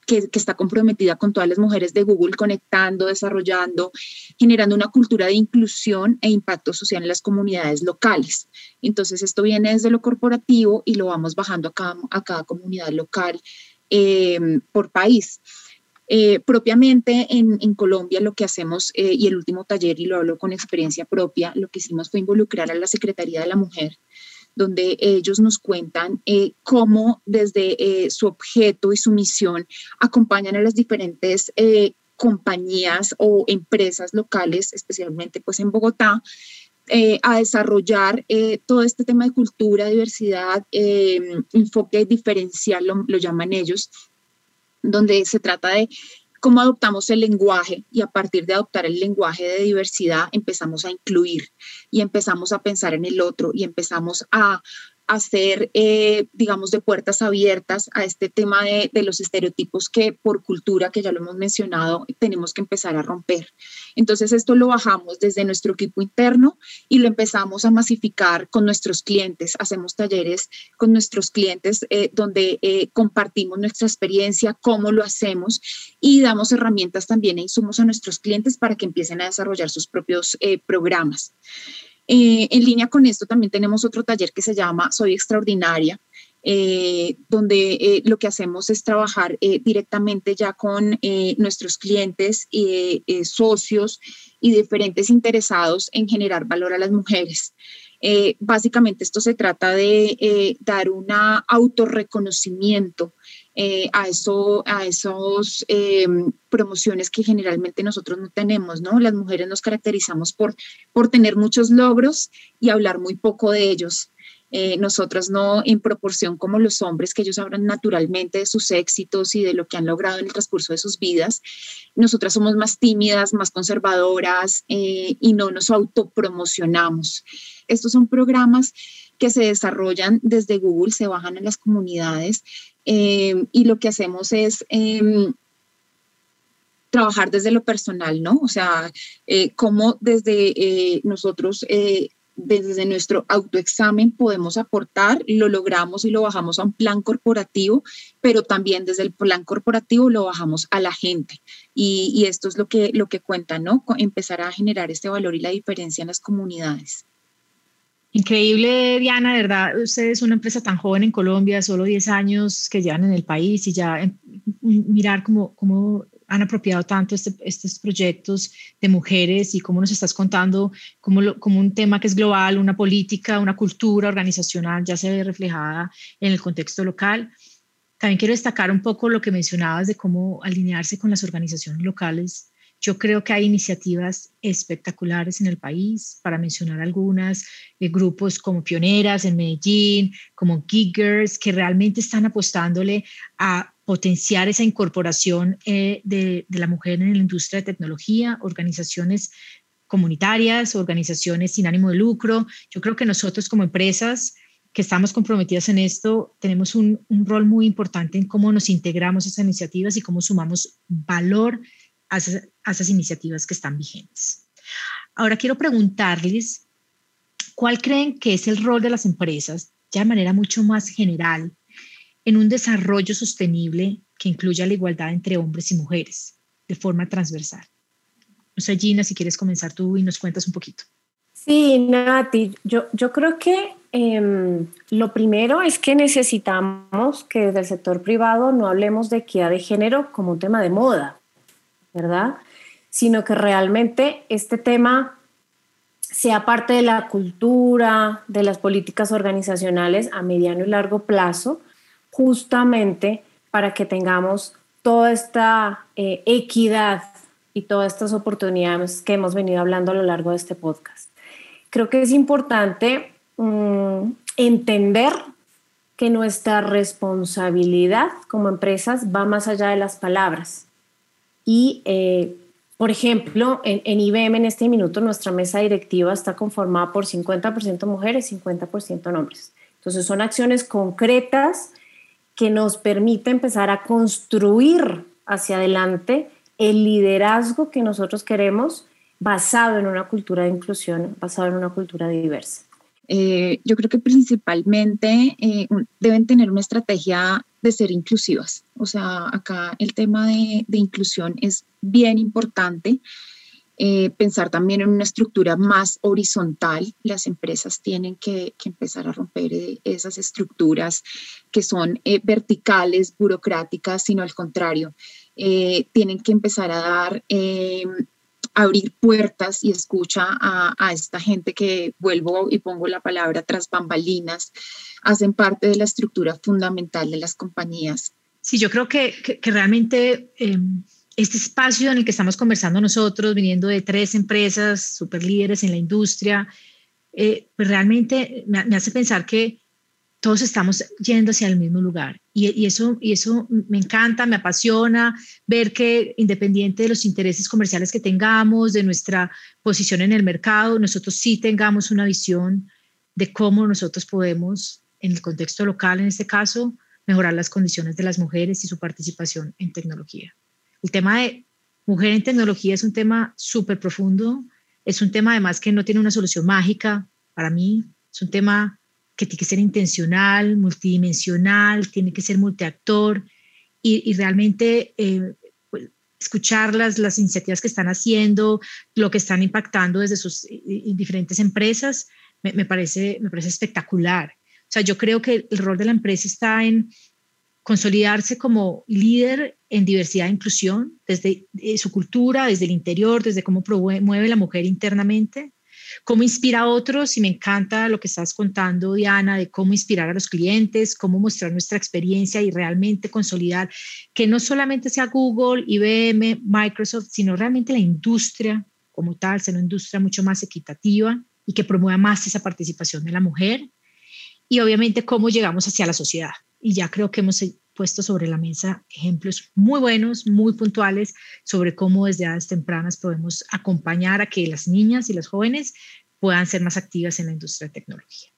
que, está comprometida con todas las mujeres de Google, conectando, desarrollando, generando una cultura de inclusión e impacto social en las comunidades locales. Entonces, esto viene desde lo corporativo y lo vamos bajando a cada, a cada comunidad local em, por país. Eh, propiamente en, en, Colombia lo que hacemos, eh, y el último taller, y lo hablo con experiencia propia, lo que hicimos fue involucrar a la Secretaría de la Mujer donde ellos nos cuentan eh, cómo desde eh, su objeto y su misión acompañan a las diferentes eh, compañías o empresas locales, especialmente pues en Bogotá, a desarrollar todo este tema de cultura, diversidad, enfoque diferencial, lo llaman ellos, donde se trata de cómo adoptamos el lenguaje y a partir de adoptar el lenguaje de diversidad empezamos a incluir y empezamos a pensar en el otro y empezamos a hacer, eh, digamos, de puertas abiertas a este tema de, los estereotipos que por cultura, que ya lo hemos mencionado, tenemos que empezar a romper. Entonces, esto lo bajamos desde nuestro equipo interno y lo empezamos a masificar con nuestros clientes. Hacemos talleres con nuestros clientes eh, donde eh, compartimos nuestra experiencia, cómo lo hacemos y damos herramientas también e insumos a nuestros clientes para que empiecen a desarrollar sus propios programas. Eh, en línea con esto también tenemos otro taller que se llama Soy Extraordinaria, eh, donde eh, lo que hacemos es trabajar directamente ya con nuestros clientes, socios y diferentes interesados en generar valor a las mujeres. básicamente esto se trata de dar un autorreconocimiento eh, a, eso, a esos eh, promociones que generalmente nosotros no tenemos, ¿no? Las mujeres nos caracterizamos por, por tener muchos logros y hablar muy poco de ellos. Eh, nosotras no en proporción como los hombres, que ellos hablan naturalmente de sus éxitos y de lo que han logrado en el transcurso de sus vidas. Nosotras somos más tímidas, más conservadoras y no nos autopromocionamos. Estos son programas que se desarrollan desde Google, se bajan en las comunidades eh, y lo que hacemos es em, trabajar desde lo personal, ¿no? O sea, eh, cómo desde eh, nosotros, desde nuestro autoexamen podemos aportar, lo logramos y lo bajamos a un plan corporativo, pero también desde el plan corporativo lo bajamos a la gente. Y, y esto es lo que, lo que cuenta, ¿no? Empezar a generar este valor y la diferencia en las comunidades. Increíble, Diana, verdad, usted es una empresa tan joven en Colombia, solo 10 años que llevan en el país y ya em, mirar cómo, cómo han apropiado tanto este, estos proyectos de mujeres y cómo nos estás contando cómo, como un tema que es global, una política, una cultura organizacional ya se ve reflejada en el contexto local. También quiero destacar un poco lo que mencionabas de cómo alinearse con las organizaciones locales yo creo que hay iniciativas espectaculares en el país, para mencionar algunas, de grupos como Pioneras en Medellín, como Giggers, que realmente están apostándole a potenciar esa incorporación eh, de, de la mujer en la industria de tecnología, organizaciones comunitarias, organizaciones sin ánimo de lucro. Yo creo que nosotros como empresas que estamos comprometidas en esto, tenemos un, un, rol muy importante en cómo nos integramos a esas iniciativas y cómo sumamos valor a esas, iniciativas que están vigentes. Ahora quiero preguntarles, ¿cuál creen que es el rol de las empresas, ya de manera mucho más general, en un desarrollo sostenible que incluya la igualdad entre hombres y mujeres de forma transversal. No sé, Gina, si quieres comenzar tú y nos cuentas un poquito. Sí, Nati, yo, yo creo que em, lo primero es que necesitamos que desde el sector privado no hablemos de equidad de género como un tema de moda, ¿verdad? Sino que realmente este tema sea parte de la cultura, de las políticas organizacionales a mediano y largo plazo, justamente para que tengamos toda esta eh, equidad y todas estas oportunidades que hemos venido hablando a lo largo de este podcast. Creo que es importante mm, entender que nuestra responsabilidad como empresas va más allá de las palabras. Y eh, por ejemplo, en, IBM en este minuto nuestra mesa directiva está conformada por 50% mujeres, 50% hombres. Entonces son acciones concretas que nos permiten empezar a construir hacia adelante el liderazgo que nosotros queremos basado en una cultura de inclusión, basado en una cultura diversa. Eh, yo creo que principalmente eh, deben tener una estrategia de ser inclusivas. O sea, acá el tema de, inclusión es bien importante. Eh, pensar también en una estructura más horizontal. Las empresas tienen que, empezar a romper esas estructuras que son verticales, burocráticas, sino al contrario. tienen que empezar a dar abrir puertas y escucha a, esta gente que vuelvo y pongo la palabra tras bambalinas, hacen parte de la estructura fundamental de las compañías. Sí, yo creo que, que, realmente em, este espacio en el que estamos conversando nosotros, viniendo de tres empresas super líderes en la industria, eh, pues realmente me hace pensar que todos estamos yendo hacia el mismo lugar. Y, eso, y eso me encanta, me apasiona ver que independiente de los intereses comerciales que tengamos, de nuestra posición en el mercado, nosotros sí tengamos una visión de cómo nosotros podemos, en el contexto local en este caso, mejorar las condiciones de las mujeres y su participación en tecnología. El tema de mujer en tecnología es un tema súper profundo, es un tema además que no tiene una solución mágica para mí, es un tema que tiene que ser intencional, multidimensional, tiene que ser multiactor y, realmente eh, pues, escuchar las, iniciativas que están haciendo, lo que están impactando desde sus diferentes empresas, me, parece, me parece espectacular. O sea, yo creo que el rol de la empresa está en consolidarse como líder en diversidad e inclusión, desde eh, su cultura, desde el interior, desde cómo mueve la mujer internamente, cómo inspira a otros y me encanta lo que estás contando, Diana, de cómo inspirar a los clientes, cómo mostrar nuestra experiencia y realmente consolidar que no solamente sea Google, IBM, Microsoft, sino realmente la industria como tal, sea una industria mucho más equitativa y que promueva más esa participación de la mujer. Y obviamente cómo llegamos hacia la sociedad. Y ya creo que hemos puesto sobre la mesa ejemplos muy buenos, muy puntuales sobre cómo desde edades tempranas podemos acompañar a que las niñas y las jóvenes puedan ser más activas en la industria de tecnología.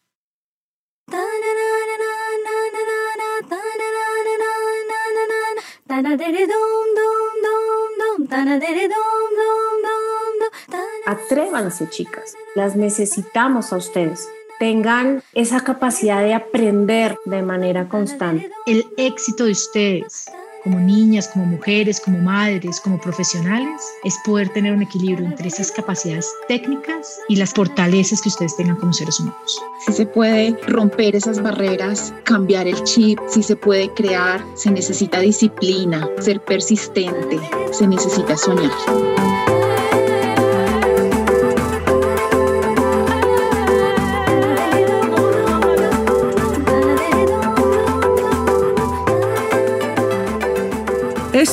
Atrévanse, chicas. Las necesitamos a ustedes tengan esa capacidad de aprender de manera constante. El éxito de ustedes como niñas, como mujeres, como madres, como profesionales, es poder tener un equilibrio entre esas capacidades técnicas y las fortalezas que ustedes tengan como seres humanos. Si se puede romper esas barreras, cambiar el chip, si se puede crear, se necesita disciplina, ser persistente, se necesita soñar.